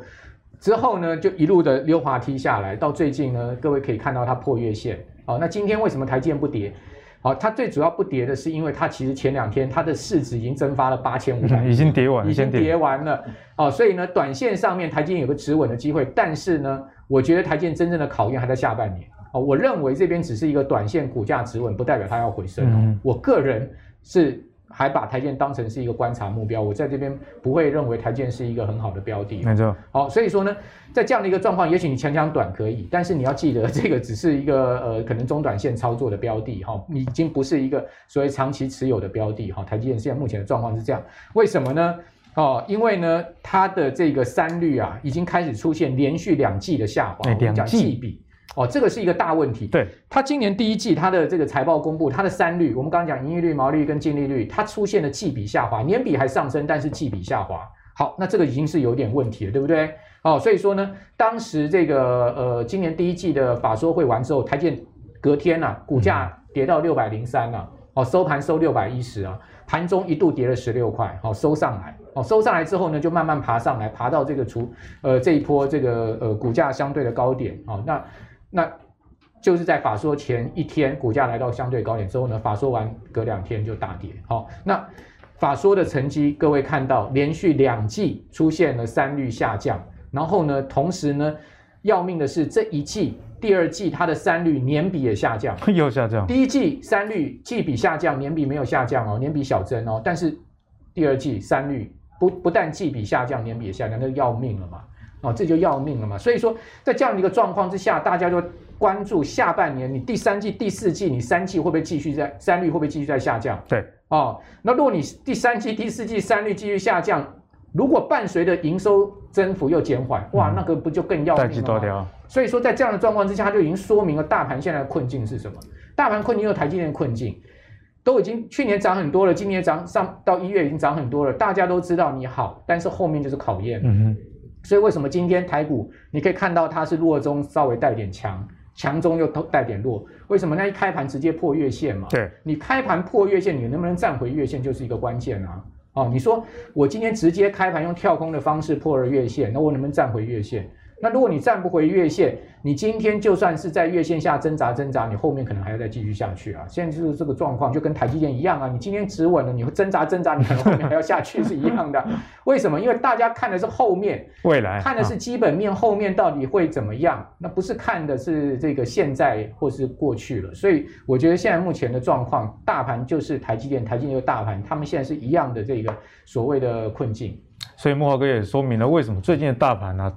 之后呢，就一路的溜滑梯下来，到最近呢，各位可以看到它破月线。哦，那今天为什么台积电不跌？好，它最主要不跌的是因为它其实前两天它的市值已经蒸发了八千五百，已经跌完，已经跌完了。哦，所以呢，短线上面台积电有个止稳的机会，但是呢，我觉得台积电真正的考验还在下半年。哦，我认为这边只是一个短线股价止稳，不代表它要回升。嗯，我个人是。还把台建当成是一个观察目标，我在这边不会认为台建是一个很好的标的。没错。好，所以说呢，在这样的一个状况，也许你强强短可以，但是你要记得，这个只是一个呃可能中短线操作的标的哈，你已经不是一个所谓长期持有的标的哈。台积电现在目前的状况是这样，为什么呢？哦，因为呢，它的这个三率啊，已经开始出现连续两季的下滑，两季比。哦，这个是一个大问题。对，它今年第一季它的这个财报公布，它的三率，我们刚刚讲盈利率、毛利率跟净利率，它出现了季比下滑，年比还上升，但是季比下滑。好，那这个已经是有点问题了，对不对？哦，所以说呢，当时这个呃，今年第一季的法说会完之后，台建隔天呐、啊，股价跌到六百零三了，哦，收盘收六百一十啊，盘中一度跌了十六块，好、哦，收上来，哦，收上来之后呢，就慢慢爬上来，爬到这个除呃这一波这个呃股价相对的高点，哦，那。那就是在法说前一天，股价来到相对高点之后呢，法说完隔两天就大跌。好，那法说的成绩，各位看到连续两季出现了三率下降，然后呢，同时呢，要命的是这一季第二季它的三率年比也下降，又下降。第一季三率季比下降，年比没有下降哦，年比小增哦，但是第二季三率不不但季比下降，年比也下降，那要命了嘛。哦，这就要命了嘛！所以说，在这样的一个状况之下，大家就关注下半年，你第三季、第四季，你三季会不会继续在三率会不会继续在下降？对，哦，那如果你第三季、第四季三率继续下降，如果伴随的营收增幅又减缓，哇，那个不就更要命了吗？所以说，在这样的状况之下，它就已经说明了大盘现在的困境是什么？大盘困境又台积电的困境，都已经去年涨很多了，今年涨上到一月已经涨很多了，大家都知道你好，但是后面就是考验。嗯哼。所以为什么今天台股你可以看到它是弱中稍微带点强，强中又带点弱？为什么？那一开盘直接破月线嘛。对。你开盘破月线，你能不能站回月线就是一个关键啊。哦，你说我今天直接开盘用跳空的方式破了月线，那我能不能站回月线？那如果你站不回月线，你今天就算是在月线下挣扎挣扎，你后面可能还要再继续下去啊。现在就是这个状况，就跟台积电一样啊。你今天止稳了，你会挣扎挣扎，你可能后面还要下去是一样的。为什么？因为大家看的是后面，未来看的是基本面，后面到底会怎么样？那不是看的是这个现在或是过去了。所以我觉得现在目前的状况，大盘就是台积电，台积电的大盘，他们现在是一样的这个所谓的困境。所以慕驊哥也说明了为什么最近的大盘呢、啊？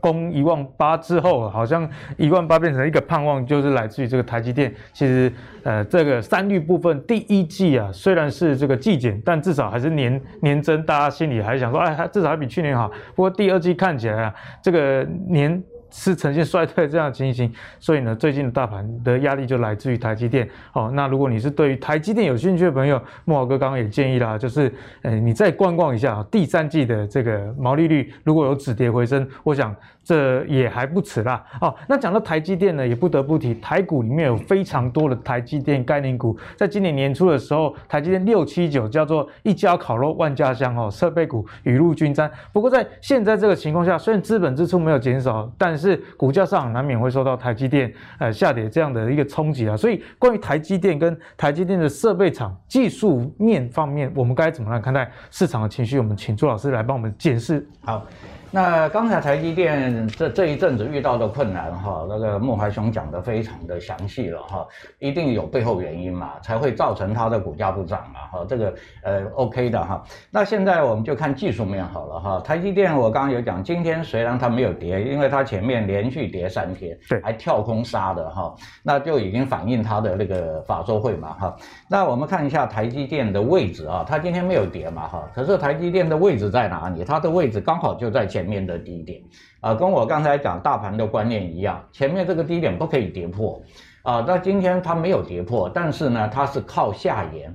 攻一万八之后，好像一万八变成一个盼望，就是来自于这个台积电。其实，呃，这个三率部分第一季啊，虽然是这个季减，但至少还是年年增，大家心里还想说，哎，至少还比去年好。不过第二季看起来啊，这个年。是呈现衰退这样的情形，所以呢，最近的大盘的压力就来自于台积电。哦，那如果你是对于台积电有兴趣的朋友，木老哥刚刚也建议啦，就是，呃，你再观望一下啊第三季的这个毛利率如果有止跌回升，我想这也还不迟啦。哦，那讲到台积电呢，也不得不提台股里面有非常多的台积电概念股，在今年年初的时候，台积电六七九叫做一家烤肉万家香哦，设备股雨露均沾。不过在现在这个情况下，虽然资本支出没有减少，但是股价上难免会受到台积电呃下跌这样的一个冲击啊，所以关于台积电跟台积电的设备厂技术面方面，我们该怎么来看待市场的情绪？我们请朱老师来帮我们解释。好。那刚才台积电这这一阵子遇到的困难哈，那个莫怀雄讲的非常的详细了哈，一定有背后原因嘛，才会造成它的股价不涨嘛哈，这个呃 OK 的哈。那现在我们就看技术面好了哈，台积电我刚刚有讲，今天虽然它没有跌，因为它前面连续跌三天，对，还跳空杀的哈，那就已经反映它的那个法周会嘛哈。那我们看一下台积电的位置啊，它今天没有跌嘛哈，可是台积电的位置在哪里？它的位置刚好就在前。前面的低点啊，跟我刚才讲大盘的观念一样，前面这个低点不可以跌破啊。那今天它没有跌破，但是呢，它是靠下沿，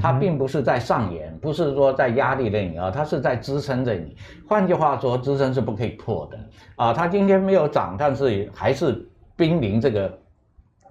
它并不是在上沿，不是说在压力着你啊，它是在支撑着你。换句话说，支撑是不可以破的啊。它今天没有涨，但是还是濒临这个。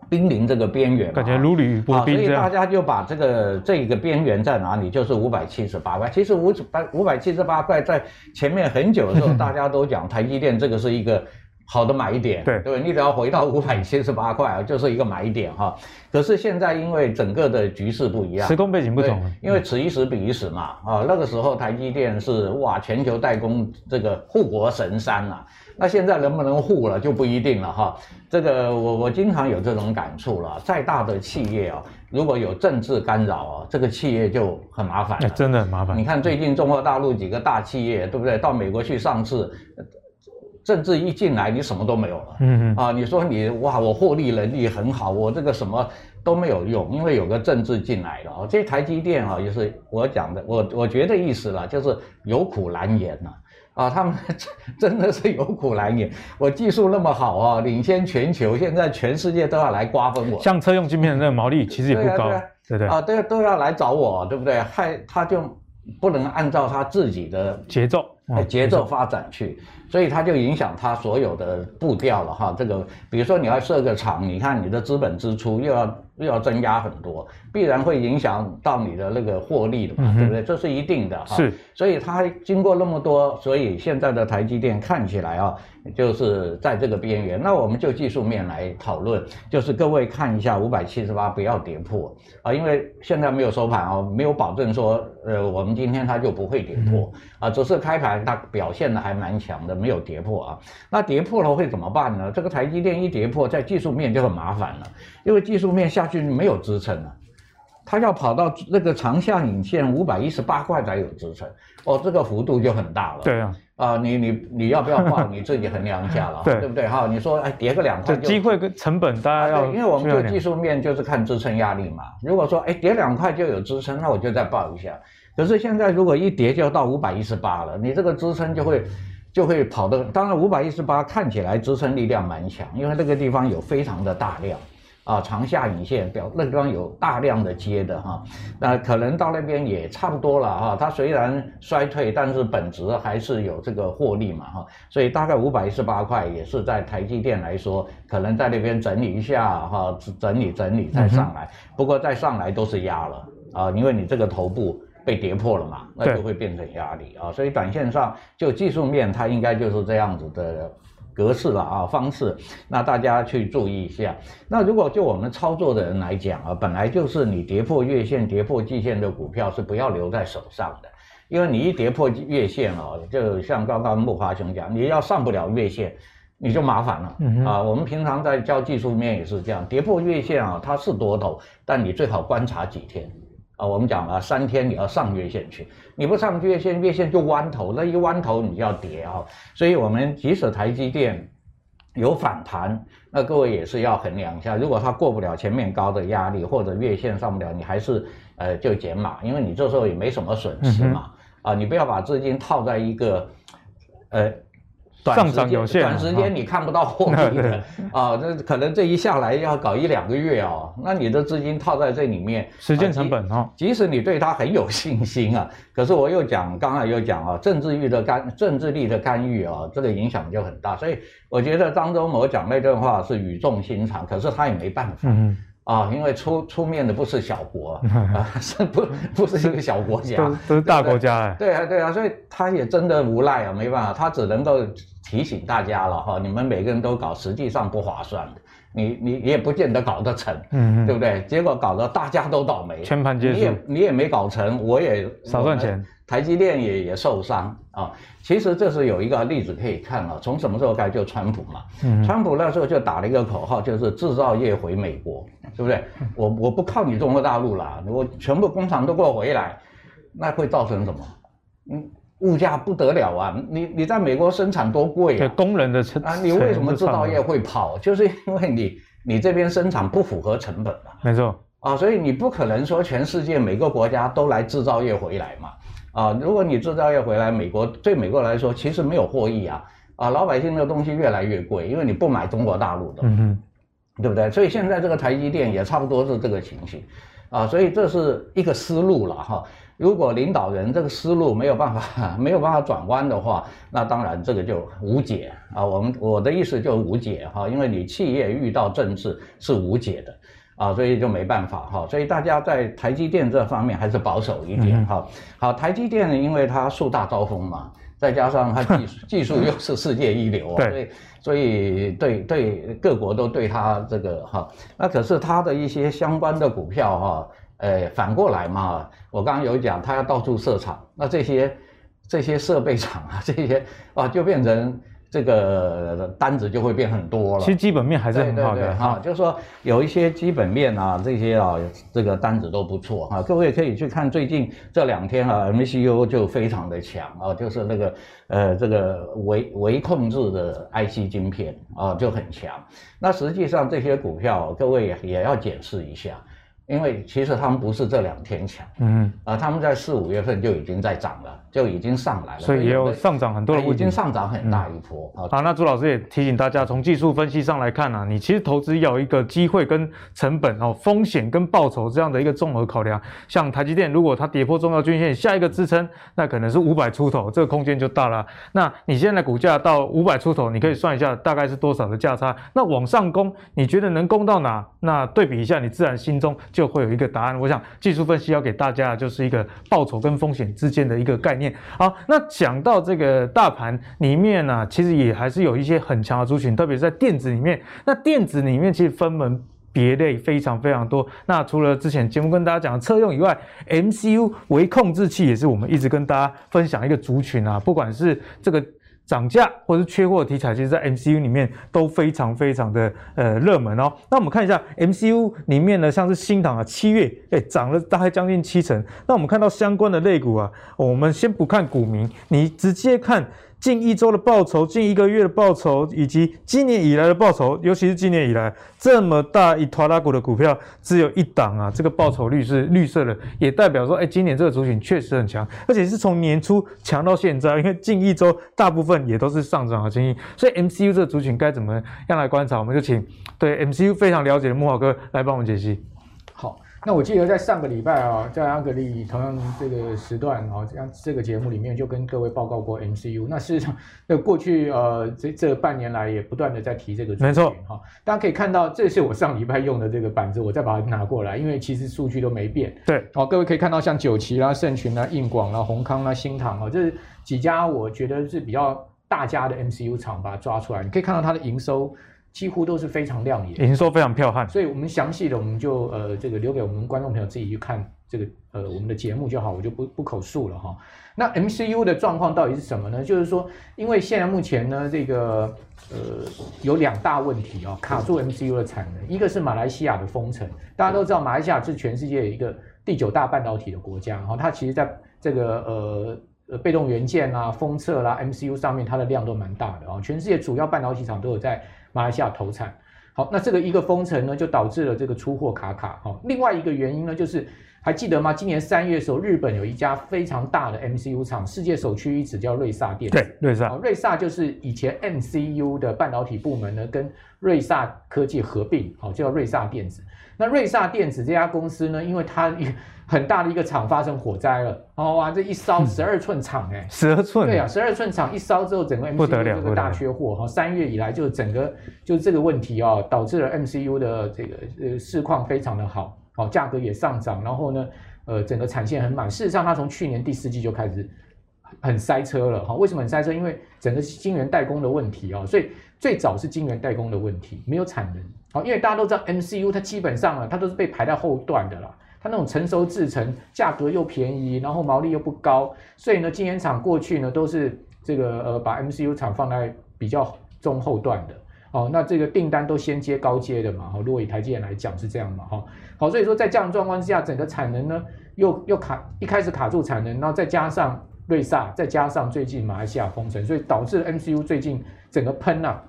濒临这个边缘，感觉如履薄冰，所以大家就把这个这个边缘在哪里，就是五百七十八块。其实五百五百七十八块在前面很久的时候，大家都讲台积电这个是一个好的买点，对对，你只要回到五百七十八块啊，就是一个买点哈。可是现在因为整个的局势不一样，时空背景不同，因为此一时彼一时嘛啊，那个时候台积电是哇全球代工这个护国神山啊。那现在能不能护了就不一定了哈，这个我我经常有这种感触了。再大的企业啊，如果有政治干扰啊，这个企业就很麻烦了，真的很麻烦。你看最近中国大陆几个大企业，对不对？到美国去上市，政治一进来，你什么都没有了。嗯嗯。啊，你说你哇，我获利能力很好，我这个什么都没有用，因为有个政治进来了啊。这台积电啊，也是我讲的，我我觉得意思了，就是有苦难言呐。啊，他们 真的是有苦难言。我技术那么好啊，领先全球，现在全世界都要来瓜分我。像车用晶片的那个毛利其实也不高，对，啊对，啊都都要来找我，对不对？害他就不能按照他自己的节奏。节奏发展去，所以他就影响他所有的步调了哈。这个，比如说你要设个厂，你看你的资本支出又要又要增加很多，必然会影响到你的那个获利的嘛，对不对？这是一定的哈。是，所以它经过那么多，所以现在的台积电看起来啊，就是在这个边缘。那我们就技术面来讨论，就是各位看一下五百七十八不要跌破啊，因为现在没有收盘哦，没有保证说呃我们今天它就不会跌破啊，只是开盘。它表现的还蛮强的，没有跌破啊。那跌破了会怎么办呢？这个台积电一跌破，在技术面就很麻烦了，因为技术面下去没有支撑了，它要跑到那个长下影线五百一十八块才有支撑，哦，这个幅度就很大了。对啊，啊、呃，你你你要不要报？你自己衡量一下了，对，对不对？哈，你说哎，跌个两块就，机会跟成本大家要、啊，因为我们就技术面就是看支撑压力嘛。如果说哎跌两块就有支撑，那我就再报一下。可是现在如果一跌就到五百一十八了，你这个支撑就会就会跑的。当然五百一十八看起来支撑力量蛮强，因为那个地方有非常的大量。啊，长下影线表那地方有大量的接的哈，那可能到那边也差不多了哈。它虽然衰退，但是本质还是有这个获利嘛哈。所以大概五百一十八块也是在台积电来说，可能在那边整理一下哈，整理整理再上来。不过再上来都是压了啊，因为你这个头部被跌破了嘛，那就会变成压力啊。所以短线上就技术面，它应该就是这样子的。格式了啊，方式，那大家去注意一下。那如果就我们操作的人来讲啊，本来就是你跌破月线、跌破季线的股票是不要留在手上的，因为你一跌破月线哦，就像刚刚木华兄讲，你要上不了月线，你就麻烦了、嗯、啊。我们平常在教技术面也是这样，跌破月线啊，它是多头，但你最好观察几天。啊，我们讲了三天你要上月线去，你不上月线，月线就弯头，那一弯头你就要跌啊。所以，我们即使台积电有反弹，那各位也是要衡量一下，如果它过不了前面高的压力，或者月线上不了，你还是呃就减码，因为你这时候也没什么损失嘛。啊，你不要把资金套在一个呃。上涨有限，短时间你看不到获利的 啊，这可能这一下来要搞一两个月哦，那你的资金套在这里面，时间成本啊。即使你对它很有信心啊，可是我又讲，刚才又讲啊，政治欲的干，政治力的干预啊，这个影响就很大。所以我觉得张忠谋讲那段话是语重心长，可是他也没办法。嗯啊，因为出出面的不是小国啊，是不不是一个小国家，都都是大国家哎。对啊对啊，所以他也真的无赖啊，没办法，他只能够提醒大家了哈，你们每个人都搞，实际上不划算的，你你也不见得搞得成，嗯嗯，对不对？结果搞得大家都倒霉，全盘皆输，你也你也没搞成，我也少赚钱。台积电也也受伤啊，其实这是有一个例子可以看啊，从什么时候开始就川普嘛，嗯，川普那时候就打了一个口号，就是制造业回美国，对不对？我我不靠你中国大陆了，我全部工厂都给我回来，那会造成什么？嗯，物价不得了啊！你你在美国生产多贵啊？对，工人的成啊，你为什么制造业会跑？就是因为你你这边生产不符合成本嘛。没错啊，所以你不可能说全世界每个国家都来制造业回来嘛。啊，如果你制造业回来，美国对美国来说其实没有获益啊，啊，老百姓的东西越来越贵，因为你不买中国大陆的，嗯哼，对不对？所以现在这个台积电也差不多是这个情形，啊，所以这是一个思路了哈。如果领导人这个思路没有办法 没有办法转弯的话，那当然这个就无解啊。我们我的意思就是无解哈，因为你企业遇到政治是无解的。啊，所以就没办法哈，所以大家在台积电这方面还是保守一点哈。好，台积电呢，因为它树大招风嘛，再加上它技术 技术又是世界一流啊，所以所以对对各国都对它这个哈。那可是它的一些相关的股票哈，呃，反过来嘛，我刚刚有讲，它要到处设厂，那这些这些设备厂啊，这些啊，就变成。这个单子就会变很多了。其实基本面还是很好的哈，就是说有一些基本面啊，这些啊，这个单子都不错哈。各位可以去看最近这两天啊，MCU 就非常的强啊，就是那个呃这个微微控制的 IC 晶片啊就很强。那实际上这些股票各位也也要检视一下。因为其实他们不是这两天强，嗯啊，他们在四五月份就已经在涨了，就已经上来了，所以也有上涨很多的，已经上涨很大一波。好，那朱老师也提醒大家，从技术分析上来看啊，你其实投资要有一个机会跟成本哦，风险跟报酬这样的一个综合考量。像台积电，如果它跌破重要均线，下一个支撑那可能是五百出头，这个空间就大了。那你现在股价到五百出头，你可以算一下大概是多少的价差。那往上攻，你觉得能攻到哪？那对比一下，你自然心中。就会有一个答案。我想技术分析要给大家就是一个报酬跟风险之间的一个概念。好，那讲到这个大盘里面呢、其实也还是有一些很强的族群，特别是在电子里面。那电子里面其实分门别类非常非常多。那除了之前节目跟大家讲的车用以外，MCU 微控制器也是我们一直跟大家分享一个族群啊，不管是这个。涨价或者是缺货题材，其实，在 MCU 里面都非常非常的呃热门哦。那我们看一下 MCU 里面呢，像是新塘啊，七月哎涨了大概将近七成。那我们看到相关的类股啊，我们先不看股民，你直接看近一周的报酬、近一个月的报酬，以及今年以来的报酬，尤其是今年以来这么大一拖拉股的股票，只有一档啊，这个报酬率是绿色的，也代表说，哎，今年这个族群确实很强，而且是从年初强到现在，因为近一周大部分也都是上涨的情形，所以 MCU 这个族群该怎么样来观察？我们就请对 MCU 非常了解的慕驊哥来帮我们解析。好。那我记得在上个礼拜啊，在阿格力同样这个时段啊，这样这个节目里面就跟各位报告过 MCU。那事实上，那过去呃这这半年来也不断的在提这个。没错哈，大家可以看到，这是我上礼拜用的这个板子，我再把它拿过来，因为其实数据都没变。对，好，各位可以看到，像九旗啦、盛群啦、硬广啦、宏康啦、新唐啊，这是几家我觉得是比较大家的 MCU 厂，把它抓出来，你可以看到它的营收。几乎都是非常亮眼，营收非常彪悍，所以我们详细的我们就呃这个留给我们观众朋友自己去看这个呃我们的节目就好，我就不不口述了哈。那 MCU 的状况到底是什么呢？就是说，因为现在目前呢这个呃有两大问题哦，卡住 MCU 的产能，一个是马来西亚的封城，大家都知道马来西亚是全世界一个第九大半导体的国家，然后它其实在这个呃呃被动元件啊、封测啦、MCU 上面它的量都蛮大的啊，全世界主要半导体厂都有在。马来西亚投产，好，那这个一个封城呢，就导致了这个出货卡卡。好，另外一个原因呢，就是还记得吗？今年三月的时候，日本有一家非常大的 MCU 厂，世界首屈一指，叫瑞萨电子。对，瑞萨。瑞萨就是以前 MCU 的半导体部门呢，跟瑞萨科技合并，好，叫瑞萨电子。那瑞萨电子这家公司呢，因为它很大的一个厂发生火灾了，哦哇，这一烧十二寸厂哎，十二寸，对啊，十二寸厂一烧之后，整个 MCU 这个大缺货哈，三月以来就整个就这个问题哦，导致了 MCU 的这个呃市况非常的好，好价格也上涨，然后呢，呃整个产线很满，事实上它从去年第四季就开始很塞车了哈，为什么很塞车？因为整个晶圆代工的问题啊，所以最早是晶圆代工的问题，没有产能，好，因为大家都知道 MCU 它基本上啊，它都是被排在后段的啦。它那种成熟制程，价格又便宜，然后毛利又不高，所以呢，晶圆厂过去呢都是这个呃把 MCU 厂放在比较中后段的哦，那这个订单都先接高阶的嘛，哈，如果以台积电来讲是这样嘛，哈，好，所以说在这样的状况之下，整个产能呢又又卡，一开始卡住产能，然后再加上瑞萨，再加上最近马来西亚封城，所以导致 MCU 最近整个喷啊。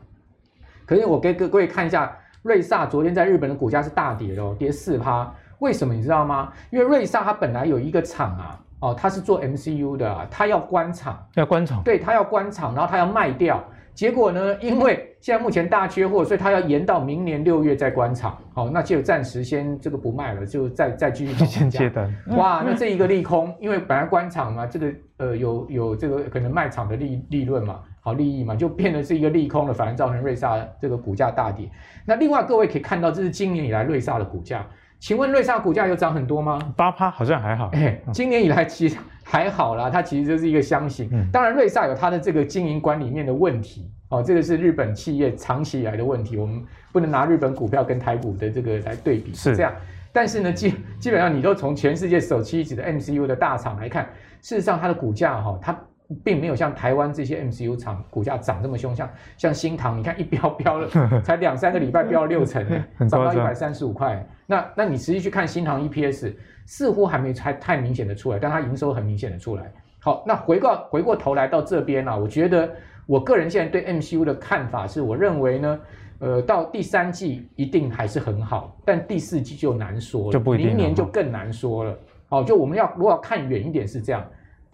可是我给各位看一下，瑞萨昨天在日本的股价是大跌的哦，跌四趴。为什么你知道吗？因为瑞萨它本来有一个厂啊，哦，它是做 MCU 的啊，它要关厂，要关厂，对，它要关厂，然后它要卖掉。结果呢，因为现在目前大缺货，所以它要延到明年六月再关厂。好，那就暂时先这个不卖了，就再再继续先接单。哇，那这一个利空，因为本来关厂嘛，这个呃有有这个可能卖厂的利利润嘛，好利益嘛，就变得是一个利空了，反而造成瑞萨这个股价大跌。那另外各位可以看到，这是今年以来瑞萨的股价。请问瑞萨股价有涨很多吗？八趴好像还好。哎，今年以来其实还好啦，它其实就是一个箱型。嗯、当然，瑞萨有它的这个经营管理面的问题哦，这个是日本企业长期以来的问题，我们不能拿日本股票跟台股的这个来对比，是这样。但是呢，基基本上你都从全世界首屈一指的 MCU 的大厂来看，事实上它的股价哈，它。并没有像台湾这些 MCU 厂股价涨这么凶，像像新唐，你看一飙飙了，才两三个礼拜飙了六成，涨到一百三十五块。那那你实际去看新唐 EPS，似乎还没太太明显的出来，但它营收很明显的出来。好，那回过回过头来到这边啊，我觉得我个人现在对 MCU 的看法是，我认为呢，呃，到第三季一定还是很好，但第四季就难说了，就不一定，明年就更难说了。好，就我们要如果要看远一点是这样。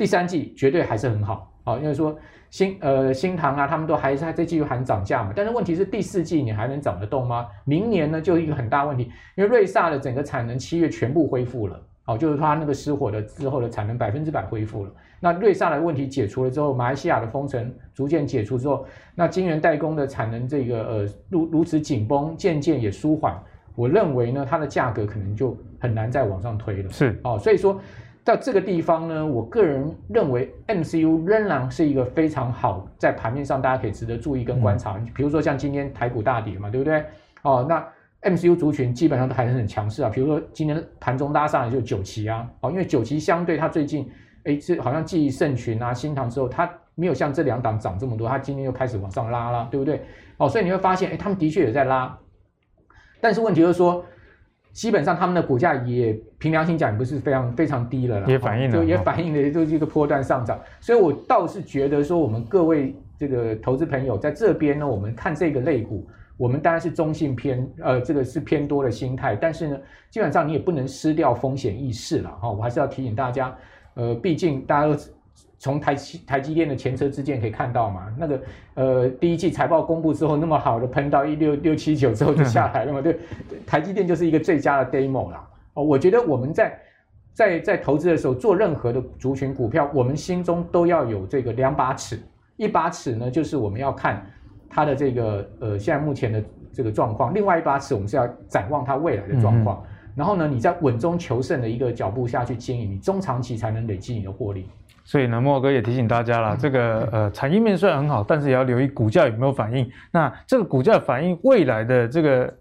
第三季绝对还是很好，啊，因为说新呃新塘啊，他们都还是还在继续喊涨价嘛。但是问题是第四季你还能涨得动吗？明年呢就一个很大问题，因为瑞萨的整个产能七月全部恢复了，哦，就是它那个失火的之后的产能百分之百恢复了。那瑞萨的问题解除了之后，马来西亚的封城逐渐解除之后，那晶圆代工的产能这个呃如如此紧绷，渐渐也舒缓。我认为呢，它的价格可能就很难再往上推了。是，哦，所以说。到这个地方呢，我个人认为 MCU 仍然是一个非常好，在盘面上大家可以值得注意跟观察。嗯、比如说像今天台股大跌嘛，对不对？哦，那 MCU 族群基本上都还是很强势啊。比如说今天盘中拉上来就九旗啊，哦，因为九旗相对它最近，哎，是好像继盛群啊、新塘之后，它没有像这两档涨这么多，它今天又开始往上拉了，对不对？哦，所以你会发现，哎，他们的确也在拉，但是问题就是说。基本上他们的股价也凭良心讲也不是非常非常低了啦，也反映了，就也反映了就是一个波段上涨。所以我倒是觉得说，我们各位这个投资朋友在这边呢，我们看这个类股，我们当然是中性偏呃这个是偏多的心态，但是呢，基本上你也不能失掉风险意识了哈。我还是要提醒大家，呃，毕竟大家都。从台积台积电的前车之鉴可以看到嘛，那个呃第一季财报公布之后那么好的喷到一六六七九之后就下来了嘛，对，台积电就是一个最佳的 demo 啦。哦，我觉得我们在在在投资的时候做任何的族群股票，我们心中都要有这个两把尺，一把尺呢就是我们要看它的这个呃现在目前的这个状况，另外一把尺我们是要展望它未来的状况，嗯、然后呢你在稳中求胜的一个脚步下去经营，你中长期才能累积你的获利。所以呢，莫哥也提醒大家了，这个呃产业面虽然很好，但是也要留意股价有没有反应。那这个股价反应未来的这个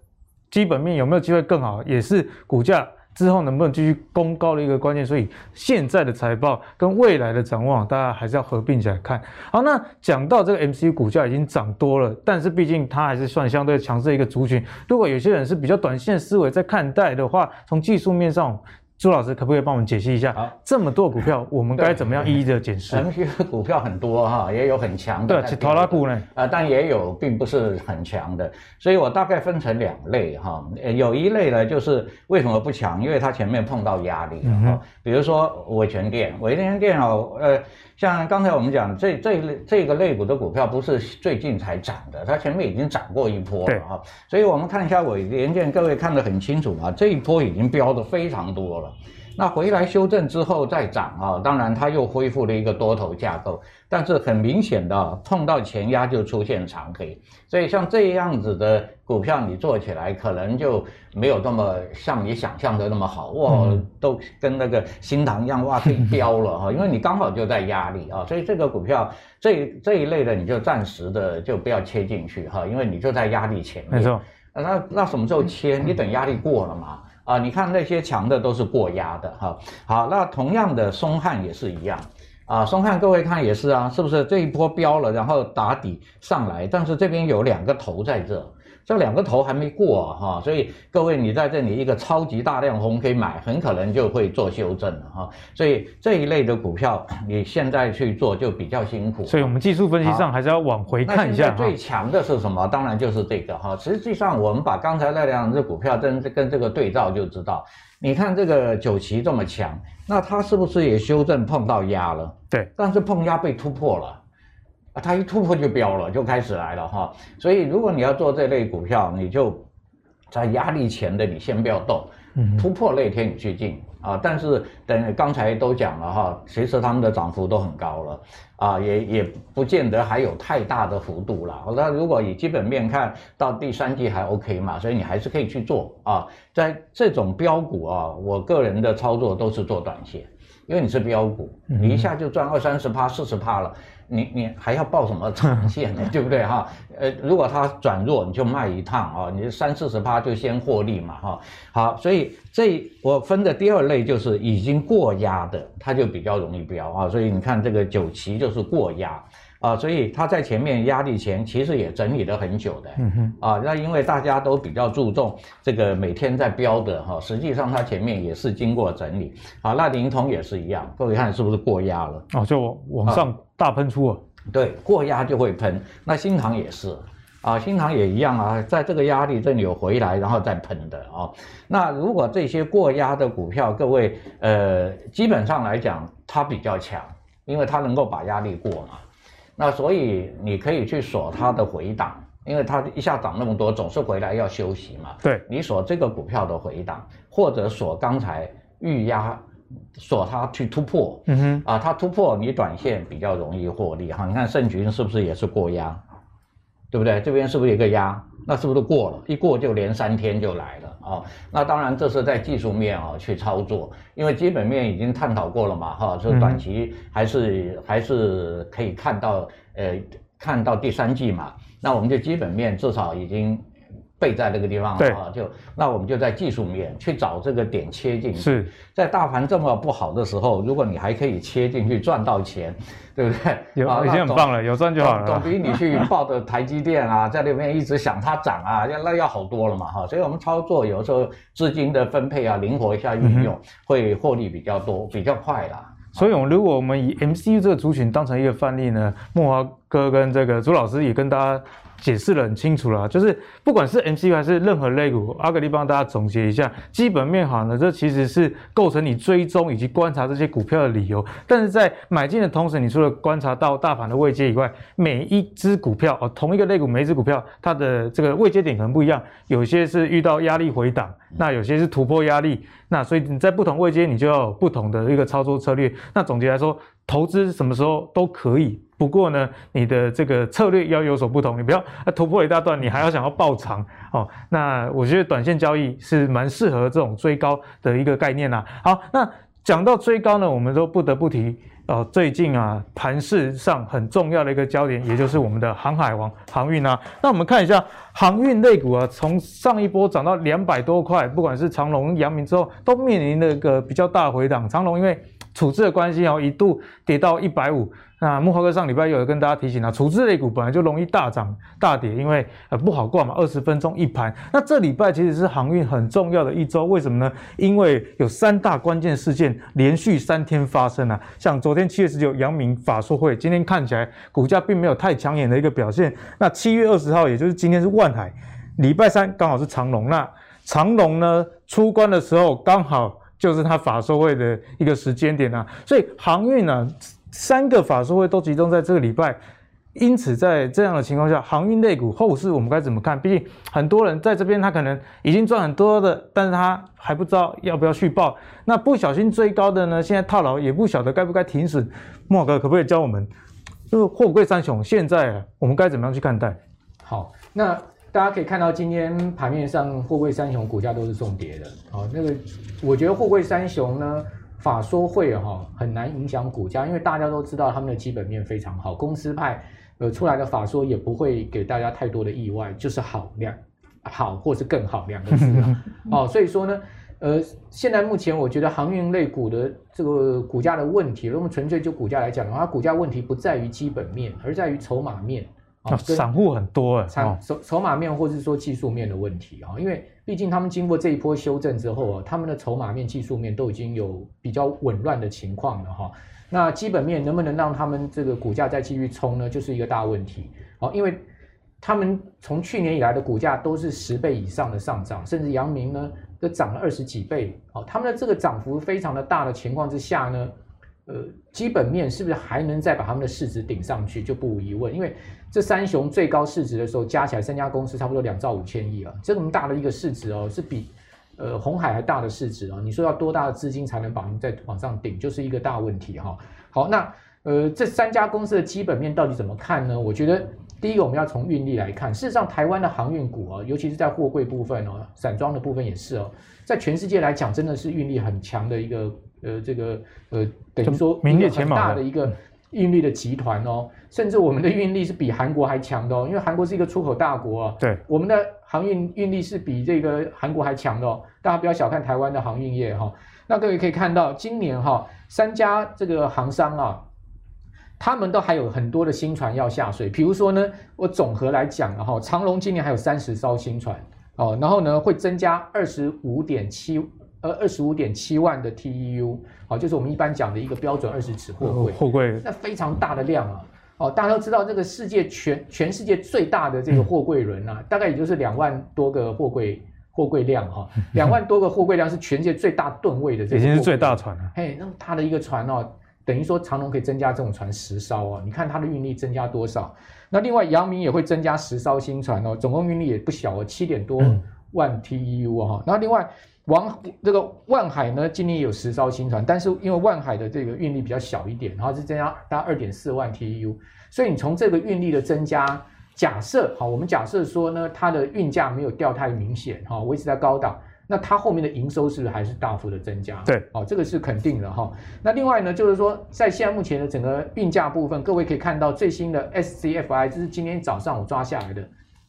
基本面有没有机会更好，也是股价之后能不能继续攻高的一个关键。所以现在的财报跟未来的展望，大家还是要合并起来看。好，那讲到这个 MCU 股价已经涨多了，但是毕竟它还是算相对强势的一个族群。如果有些人是比较短线思维在看待的话，从技术面上。朱老师可不可以帮我们解析一下？好，这么多股票，我们该怎么样一一的检视？程序股票很多哈，也有很强的，对，拖拉股呢？啊，但也有并不是很强的，所以我大概分成两类哈。有一类呢，就是为什么不强？因为它前面碰到压力了哈。嗯、比如说伟权电，伟权电哦，呃。像刚才我们讲这这一类这个类股的股票不是最近才涨的，它前面已经涨过一波了哈，所以我们看一下伟联电，各位看得很清楚啊，这一波已经飙的非常多了。那回来修正之后再涨啊，当然它又恢复了一个多头架构，但是很明显的碰到前压就出现长黑，所以像这样子的股票你做起来可能就没有那么像你想象的那么好哇，都跟那个新塘一样哇可以 飙了哈，因为你刚好就在压力啊，所以这个股票这这一类的你就暂时的就不要切进去哈，因为你就在压力前面。没错，那那什么时候切？你等压力过了嘛。啊，你看那些强的都是过压的哈。好，那同样的松汉也是一样啊。松汉各位看也是啊，是不是这一波飙了，然后打底上来，但是这边有两个头在这。这两个头还没过哈，所以各位你在这里一个超级大量红可以买，很可能就会做修正了哈。所以这一类的股票你现在去做就比较辛苦。所以我们技术分析上还是要往回看一下。最强的是什么？当然就是这个哈。实际上我们把刚才那两只股票跟跟这个对照就知道，你看这个九旗这么强，那它是不是也修正碰到压了？对，但是碰压被突破了。啊，它一突破就飙了，就开始来了哈。所以如果你要做这类股票，你就在压力前的你先不要动，突破那天你去进啊。但是等刚才都讲了哈，其实他们的涨幅都很高了啊，也也不见得还有太大的幅度了。那如果以基本面看到第三季还 OK 嘛，所以你还是可以去做啊。在这种标股啊，我个人的操作都是做短线，因为你是标股，你一下就赚二三十趴、四十趴了。你你还要报什么长线呢？对不对哈？呃，如果它转弱，你就卖一趟啊，你三四十趴就先获利嘛哈。好，所以这我分的第二类就是已经过压的，它就比较容易飙啊。所以你看这个九旗就是过压。啊，所以它在前面压力前其实也整理了很久的，嗯哼，啊，那因为大家都比较注重这个每天在飙的哈，实际上它前面也是经过整理。好，那灵通也是一样，各位看是不是过压了？哦，就往上大喷出了。对，过压就会喷。那新塘也是，啊，新塘也一样啊，在这个压力这里有回来，然后再喷的啊。那如果这些过压的股票，各位呃，基本上来讲它比较强，因为它能够把压力过嘛。那所以你可以去锁它的回档，因为它一下涨那么多，总是回来要休息嘛。对，你锁这个股票的回档，或者锁刚才预压，锁它去突破。嗯哼，啊，它突破你短线比较容易获利哈。你看盛群是不是也是过压？对不对？这边是不是有一个压？那是不是过了？一过就连三天就来了啊、哦！那当然这是在技术面啊、哦、去操作，因为基本面已经探讨过了嘛哈，就短期还是、嗯、还是可以看到呃看到第三季嘛。那我们就基本面至少已经备在那个地方对啊，就那我们就在技术面去找这个点切进去。是在大盘这么不好的时候，如果你还可以切进去赚到钱，对不对？有、啊、已经很棒了，有赚就好了。总比你去抱着台积电啊，在那边一直想它涨啊，要那要好多了嘛哈。所以我们操作有时候资金的分配啊，灵活一下运用，嗯、会获利比较多，比较快啦。所以，我们如果我们以 MCU 这个族群当成一个范例呢，慕驊哥跟这个朱老师也跟大家。解释得很清楚了，就是不管是 MCU 还是任何类股，阿格力帮大家总结一下，基本面好呢，这其实是构成你追踪以及观察这些股票的理由。但是在买进的同时，你除了观察到大盘的位阶以外，每一只股票哦，同一个类股每一只股票它的这个位阶点可能不一样，有些是遇到压力回档，那有些是突破压力，那所以你在不同位阶，你就要有不同的一个操作策略。那总结来说，投资什么时候都可以。不过呢，你的这个策略要有所不同，你不要突破一大段，你还要想要爆长哦。那我觉得短线交易是蛮适合这种追高的一个概念啦。好，那讲到追高呢，我们都不得不提哦，最近啊盘市上很重要的一个焦点，也就是我们的航海王航运啊。那我们看一下航运类股啊，从上一波涨到两百多块，不管是长荣、阳明之后，都面临了一个比较大回档。长荣因为处置的关系哦，一度跌到一百五。那木华哥上礼拜有跟大家提醒啊，处置类股本来就容易大涨大跌，因为呃不好挂嘛，二十分钟一盘。那这礼拜其实是航运很重要的一周，为什么呢？因为有三大关键事件连续三天发生啊，像昨天七月十九阳明法说会，今天看起来股价并没有太抢眼的一个表现。那七月二十号，也就是今天是万海，礼拜三刚好是长隆。那长荣呢出关的时候，刚好就是它法收会的一个时间点啊，所以航运呢。三个法收会都集中在这个礼拜，因此在这样的情况下，航运类股后市我们该怎么看？毕竟很多人在这边他可能已经赚很多的，但是他还不知道要不要续报。那不小心追高的呢，现在套牢也不晓得该不该停损。莫哥可不可以教我们，就是货柜三雄现在我们该怎么样去看待？好，那大家可以看到今天盘面上货柜三雄股价都是重跌的。好，那个我觉得货柜三雄呢。法说会哈很难影响股价，因为大家都知道他们的基本面非常好，公司派呃出来的法说也不会给大家太多的意外，就是好量好或是更好两个字啊，哦，所以说呢，呃，现在目前我觉得航运类股的这个股价的问题，如果纯粹就股价来讲的话，它股价问题不在于基本面，而在于筹码面。啊，散户很多哎，筹筹筹码面或者是说技术面的问题啊，因为毕竟他们经过这一波修正之后啊，他们的筹码面、技术面都已经有比较紊乱的情况了哈。那基本面能不能让他们这个股价再继续冲呢？就是一个大问题。好，因为他们从去年以来的股价都是十倍以上的上涨，甚至阳明呢都涨了二十几倍。哦，他们的这个涨幅非常的大的情况之下呢。呃，基本面是不是还能再把他们的市值顶上去，就不无疑问。因为这三雄最高市值的时候加起来，三家公司差不多两兆五千亿啊，这么大的一个市值哦，是比呃红海还大的市值啊。你说要多大的资金才能把他们再往上顶，就是一个大问题哈。好，那呃这三家公司的基本面到底怎么看呢？我觉得第一个我们要从运力来看，事实上台湾的航运股啊，尤其是在货柜部分哦，散装的部分也是哦，在全世界来讲真的是运力很强的一个。呃，这个呃，等于说名列前茅的一个运力的集团哦，甚至我们的运力是比韩国还强的哦，因为韩国是一个出口大国啊。对，我们的航运运力是比这个韩国还强的哦。大家不要小看台湾的航运业哈。那各位可以看到，今年哈三家这个航商啊，他们都还有很多的新船要下水。比如说呢，我总和来讲的哈，长隆今年还有三十艘新船哦，然后呢会增加二十五点七。呃，二十五点七万的 TEU，好，就是我们一般讲的一个标准二十尺货柜，货柜，那非常大的量啊，哦，大家都知道这个世界全全世界最大的这个货柜轮啊，嗯、大概也就是两万多个货柜货柜量哈，两万多个货柜量是全世界最大吨位的这个，已经是最大船了，嘿，那么大的一个船哦，等于说长龙可以增加这种船十艘啊，你看它的运力增加多少？那另外阳明也会增加十艘新船哦，总共运力也不小哦，七点多万 TEU 哈、嗯，然后另外。王这个万海呢，今年有十艘新船，但是因为万海的这个运力比较小一点，然后是增加大概二点四万 TEU，所以你从这个运力的增加，假设好，我们假设说呢，它的运价没有掉太明显哈，维持在高档，那它后面的营收是不是还是大幅的增加？对，哦，这个是肯定的哈。那另外呢，就是说在现在目前的整个运价部分，各位可以看到最新的 SCFI，这是今天早上我抓下来的。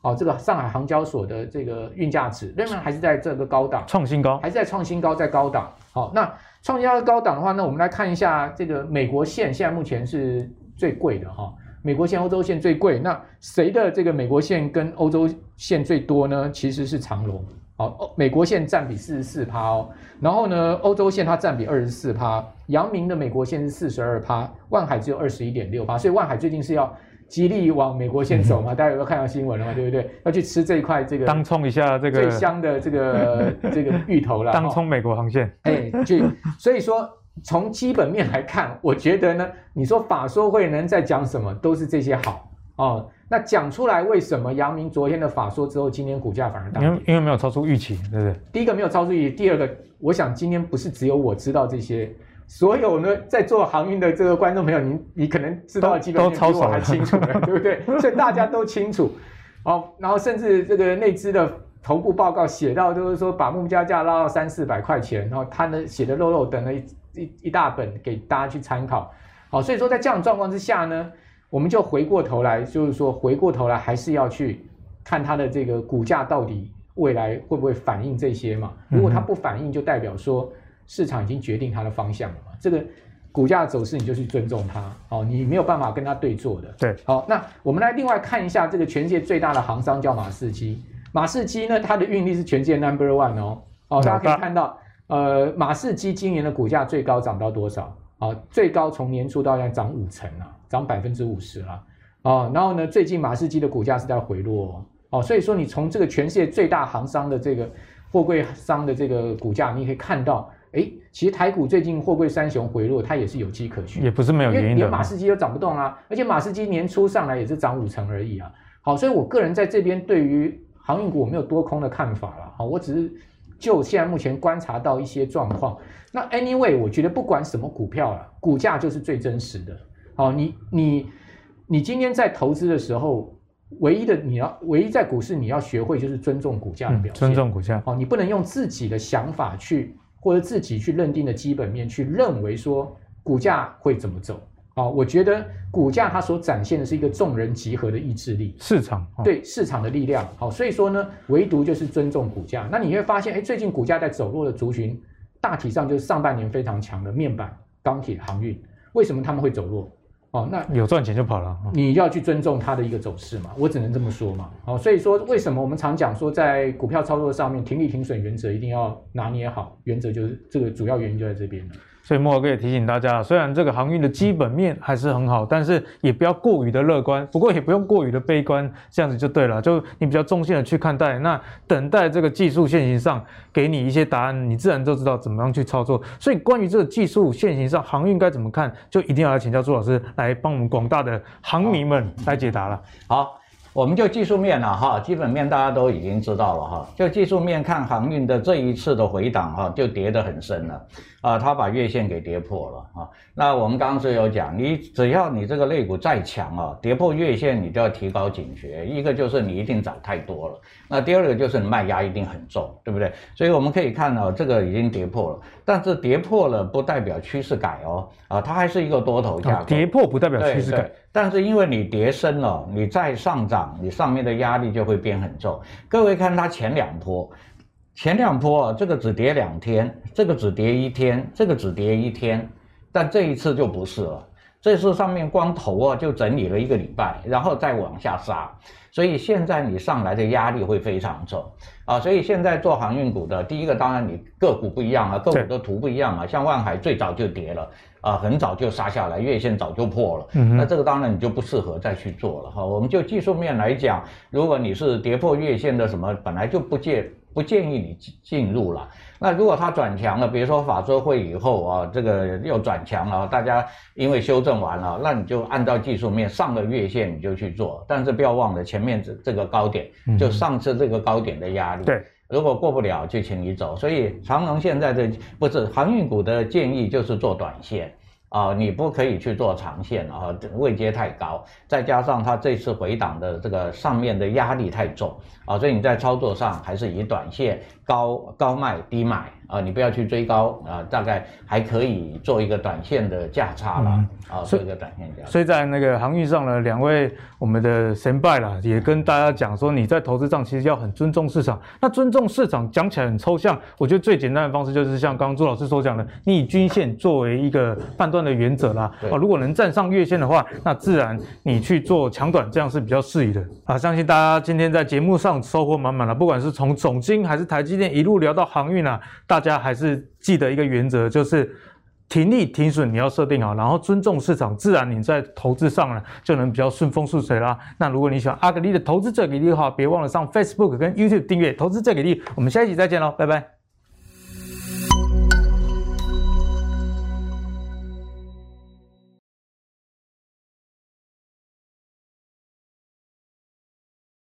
哦，这个上海航交所的这个运价值仍然还是在这个高档，创新高，还是在创新高，在高档。好，那创新高高档的话，那我们来看一下这个美国线，现在目前是最贵的哈。美国线、欧洲线最贵，那谁的这个美国线跟欧洲线最多呢？其实是长荣。好，美国线占比四十四趴哦，然后呢，欧洲线它占比二十四趴，阳明的美国线是四十二趴，万海只有二十一点六趴，所以万海最近是要极力往美国先走嘛？嗯、大家有没有看到新闻了嘛？对不对？要去吃这一块这个当冲一下这个最香的这个 这个芋头了，当冲美国航线。哎，去，所以说。从基本面来看，我觉得呢，你说法说会能在讲什么，都是这些好哦。那讲出来，为什么阳明昨天的法说之后，今天股价反而大？因为因为没有超出预期，对不对？第一个没有超出预期，第二个，我想今天不是只有我知道这些，所有呢在做航运的这个观众朋友，你你可能知道的基本面比我还清楚了，对不对？所以大家都清楚哦。然后甚至这个内资的。头部报告写到，就是说把目标价拉到三四百块钱，然后他呢写的肉肉等了一一一大本给大家去参考。好，所以说在这样的状况之下呢，我们就回过头来，就是说回过头来还是要去看它的这个股价到底未来会不会反映这些嘛？如果它不反映，就代表说市场已经决定它的方向了嘛。这个股价的走势你就去尊重它，哦，你没有办法跟它对坐的。对，好，那我们来另外看一下这个全世界最大的行商叫马士基。马士基呢，它的运力是全世界 number one 哦，哦，大家可以看到，呃，马士基今年的股价最高涨到多少？啊，最高从年初到现在涨五成啊，涨百分之五十了，哦，然后呢，最近马士基的股价是在回落哦，所以说你从这个全世界最大行商的这个货柜商的这个股价，你可以看到，哎，其实台股最近货柜三雄回落，它也是有迹可循，也不是没有原因的，因为连马士基都涨不动啊，而且马士基年初上来也是涨五成而已啊，好，所以我个人在这边对于。航运股我没有多空的看法了，好，我只是就现在目前观察到一些状况。那 anyway，我觉得不管什么股票了，股价就是最真实的。好，你你你今天在投资的时候，唯一的你要唯一在股市你要学会就是尊重股价的表现，尊重股价。好，你不能用自己的想法去或者自己去认定的基本面去认为说股价会怎么走。啊、哦，我觉得股价它所展现的是一个众人集合的意志力，市场、哦、对市场的力量。好、哦，所以说呢，唯独就是尊重股价。那你会发现，哎，最近股价在走弱的族群，大体上就是上半年非常强的面板、钢铁、航运。为什么他们会走弱？哦，那有赚钱就跑了。哦、你要去尊重它的一个走势嘛，我只能这么说嘛。好、哦，所以说为什么我们常讲说，在股票操作上面，停利停损原则一定要拿捏好，原则就是这个主要原因就在这边了。所以慕驊哥也提醒大家，虽然这个航运的基本面还是很好，但是也不要过于的乐观，不过也不用过于的悲观，这样子就对了。就你比较中性的去看待，那等待这个技术线型上给你一些答案，你自然就知道怎么样去操作。所以关于这个技术线型上航运该怎么看，就一定要来请教朱老师来帮我们广大的航迷们来解答了。好。我们就技术面了哈，基本面大家都已经知道了哈。就技术面看航运的这一次的回档哈，就跌得很深了啊，它把月线给跌破了啊。那我们刚刚是有讲，你只要你这个肋骨再强啊，跌破月线你就要提高警觉。一个就是你一定涨太多了，那第二个就是你卖压一定很重，对不对？所以我们可以看到这个已经跌破了，但是跌破了不代表趋势改哦啊，它还是一个多头架构。啊，跌破不代表趋势改。但是因为你跌深了，你再上涨，你上面的压力就会变很重。各位看它前两波，前两波啊，这个只跌两天，这个只跌一天，这个只跌一天，但这一次就不是了，这次上面光头啊就整理了一个礼拜，然后再往下杀，所以现在你上来的压力会非常重啊。所以现在做航运股的，第一个当然你个股不一样啊，个股的图不一样啊，像万海最早就跌了。啊，很早就杀下来，月线早就破了。嗯，那这个当然你就不适合再去做了哈。我们就技术面来讲，如果你是跌破月线的什么，本来就不建不建议你进进入了。那如果它转强了，比如说法说会以后啊，这个又转强了，大家因为修正完了，那你就按照技术面上了月线你就去做，但是不要忘了前面这这个高点，就上次这个高点的压力。对。如果过不了，就请你走。所以长龙现在的不是航运股的建议，就是做短线。啊、你不可以去做长线啊，位阶太高，再加上它这次回档的这个上面的压力太重。啊，所以你在操作上还是以短线高高卖低买啊，你不要去追高啊，大概还可以做一个短线的价差了、嗯、啊，做一个短线价差。所以在那个航运上呢，两位我们的先辈啦，也跟大家讲说，你在投资上其实要很尊重市场。那尊重市场讲起来很抽象，我觉得最简单的方式就是像刚刚朱老师所讲的，你以均线作为一个判断的原则啦。啊，如果能站上月线的话，那自然你去做强短，这样是比较适宜的。啊，相信大家今天在节目上收获满满了，不管是从总经还是台积电一路聊到航运啊，大大家还是记得一个原则，就是停利停损你要设定好，然后尊重市场，自然你在投资上呢就能比较顺风顺水啦。那如果你喜欢阿格力的投资最给力的话，别忘了上 Facebook 跟 YouTube 订阅投资最给力。我们下一期再见喽，拜拜。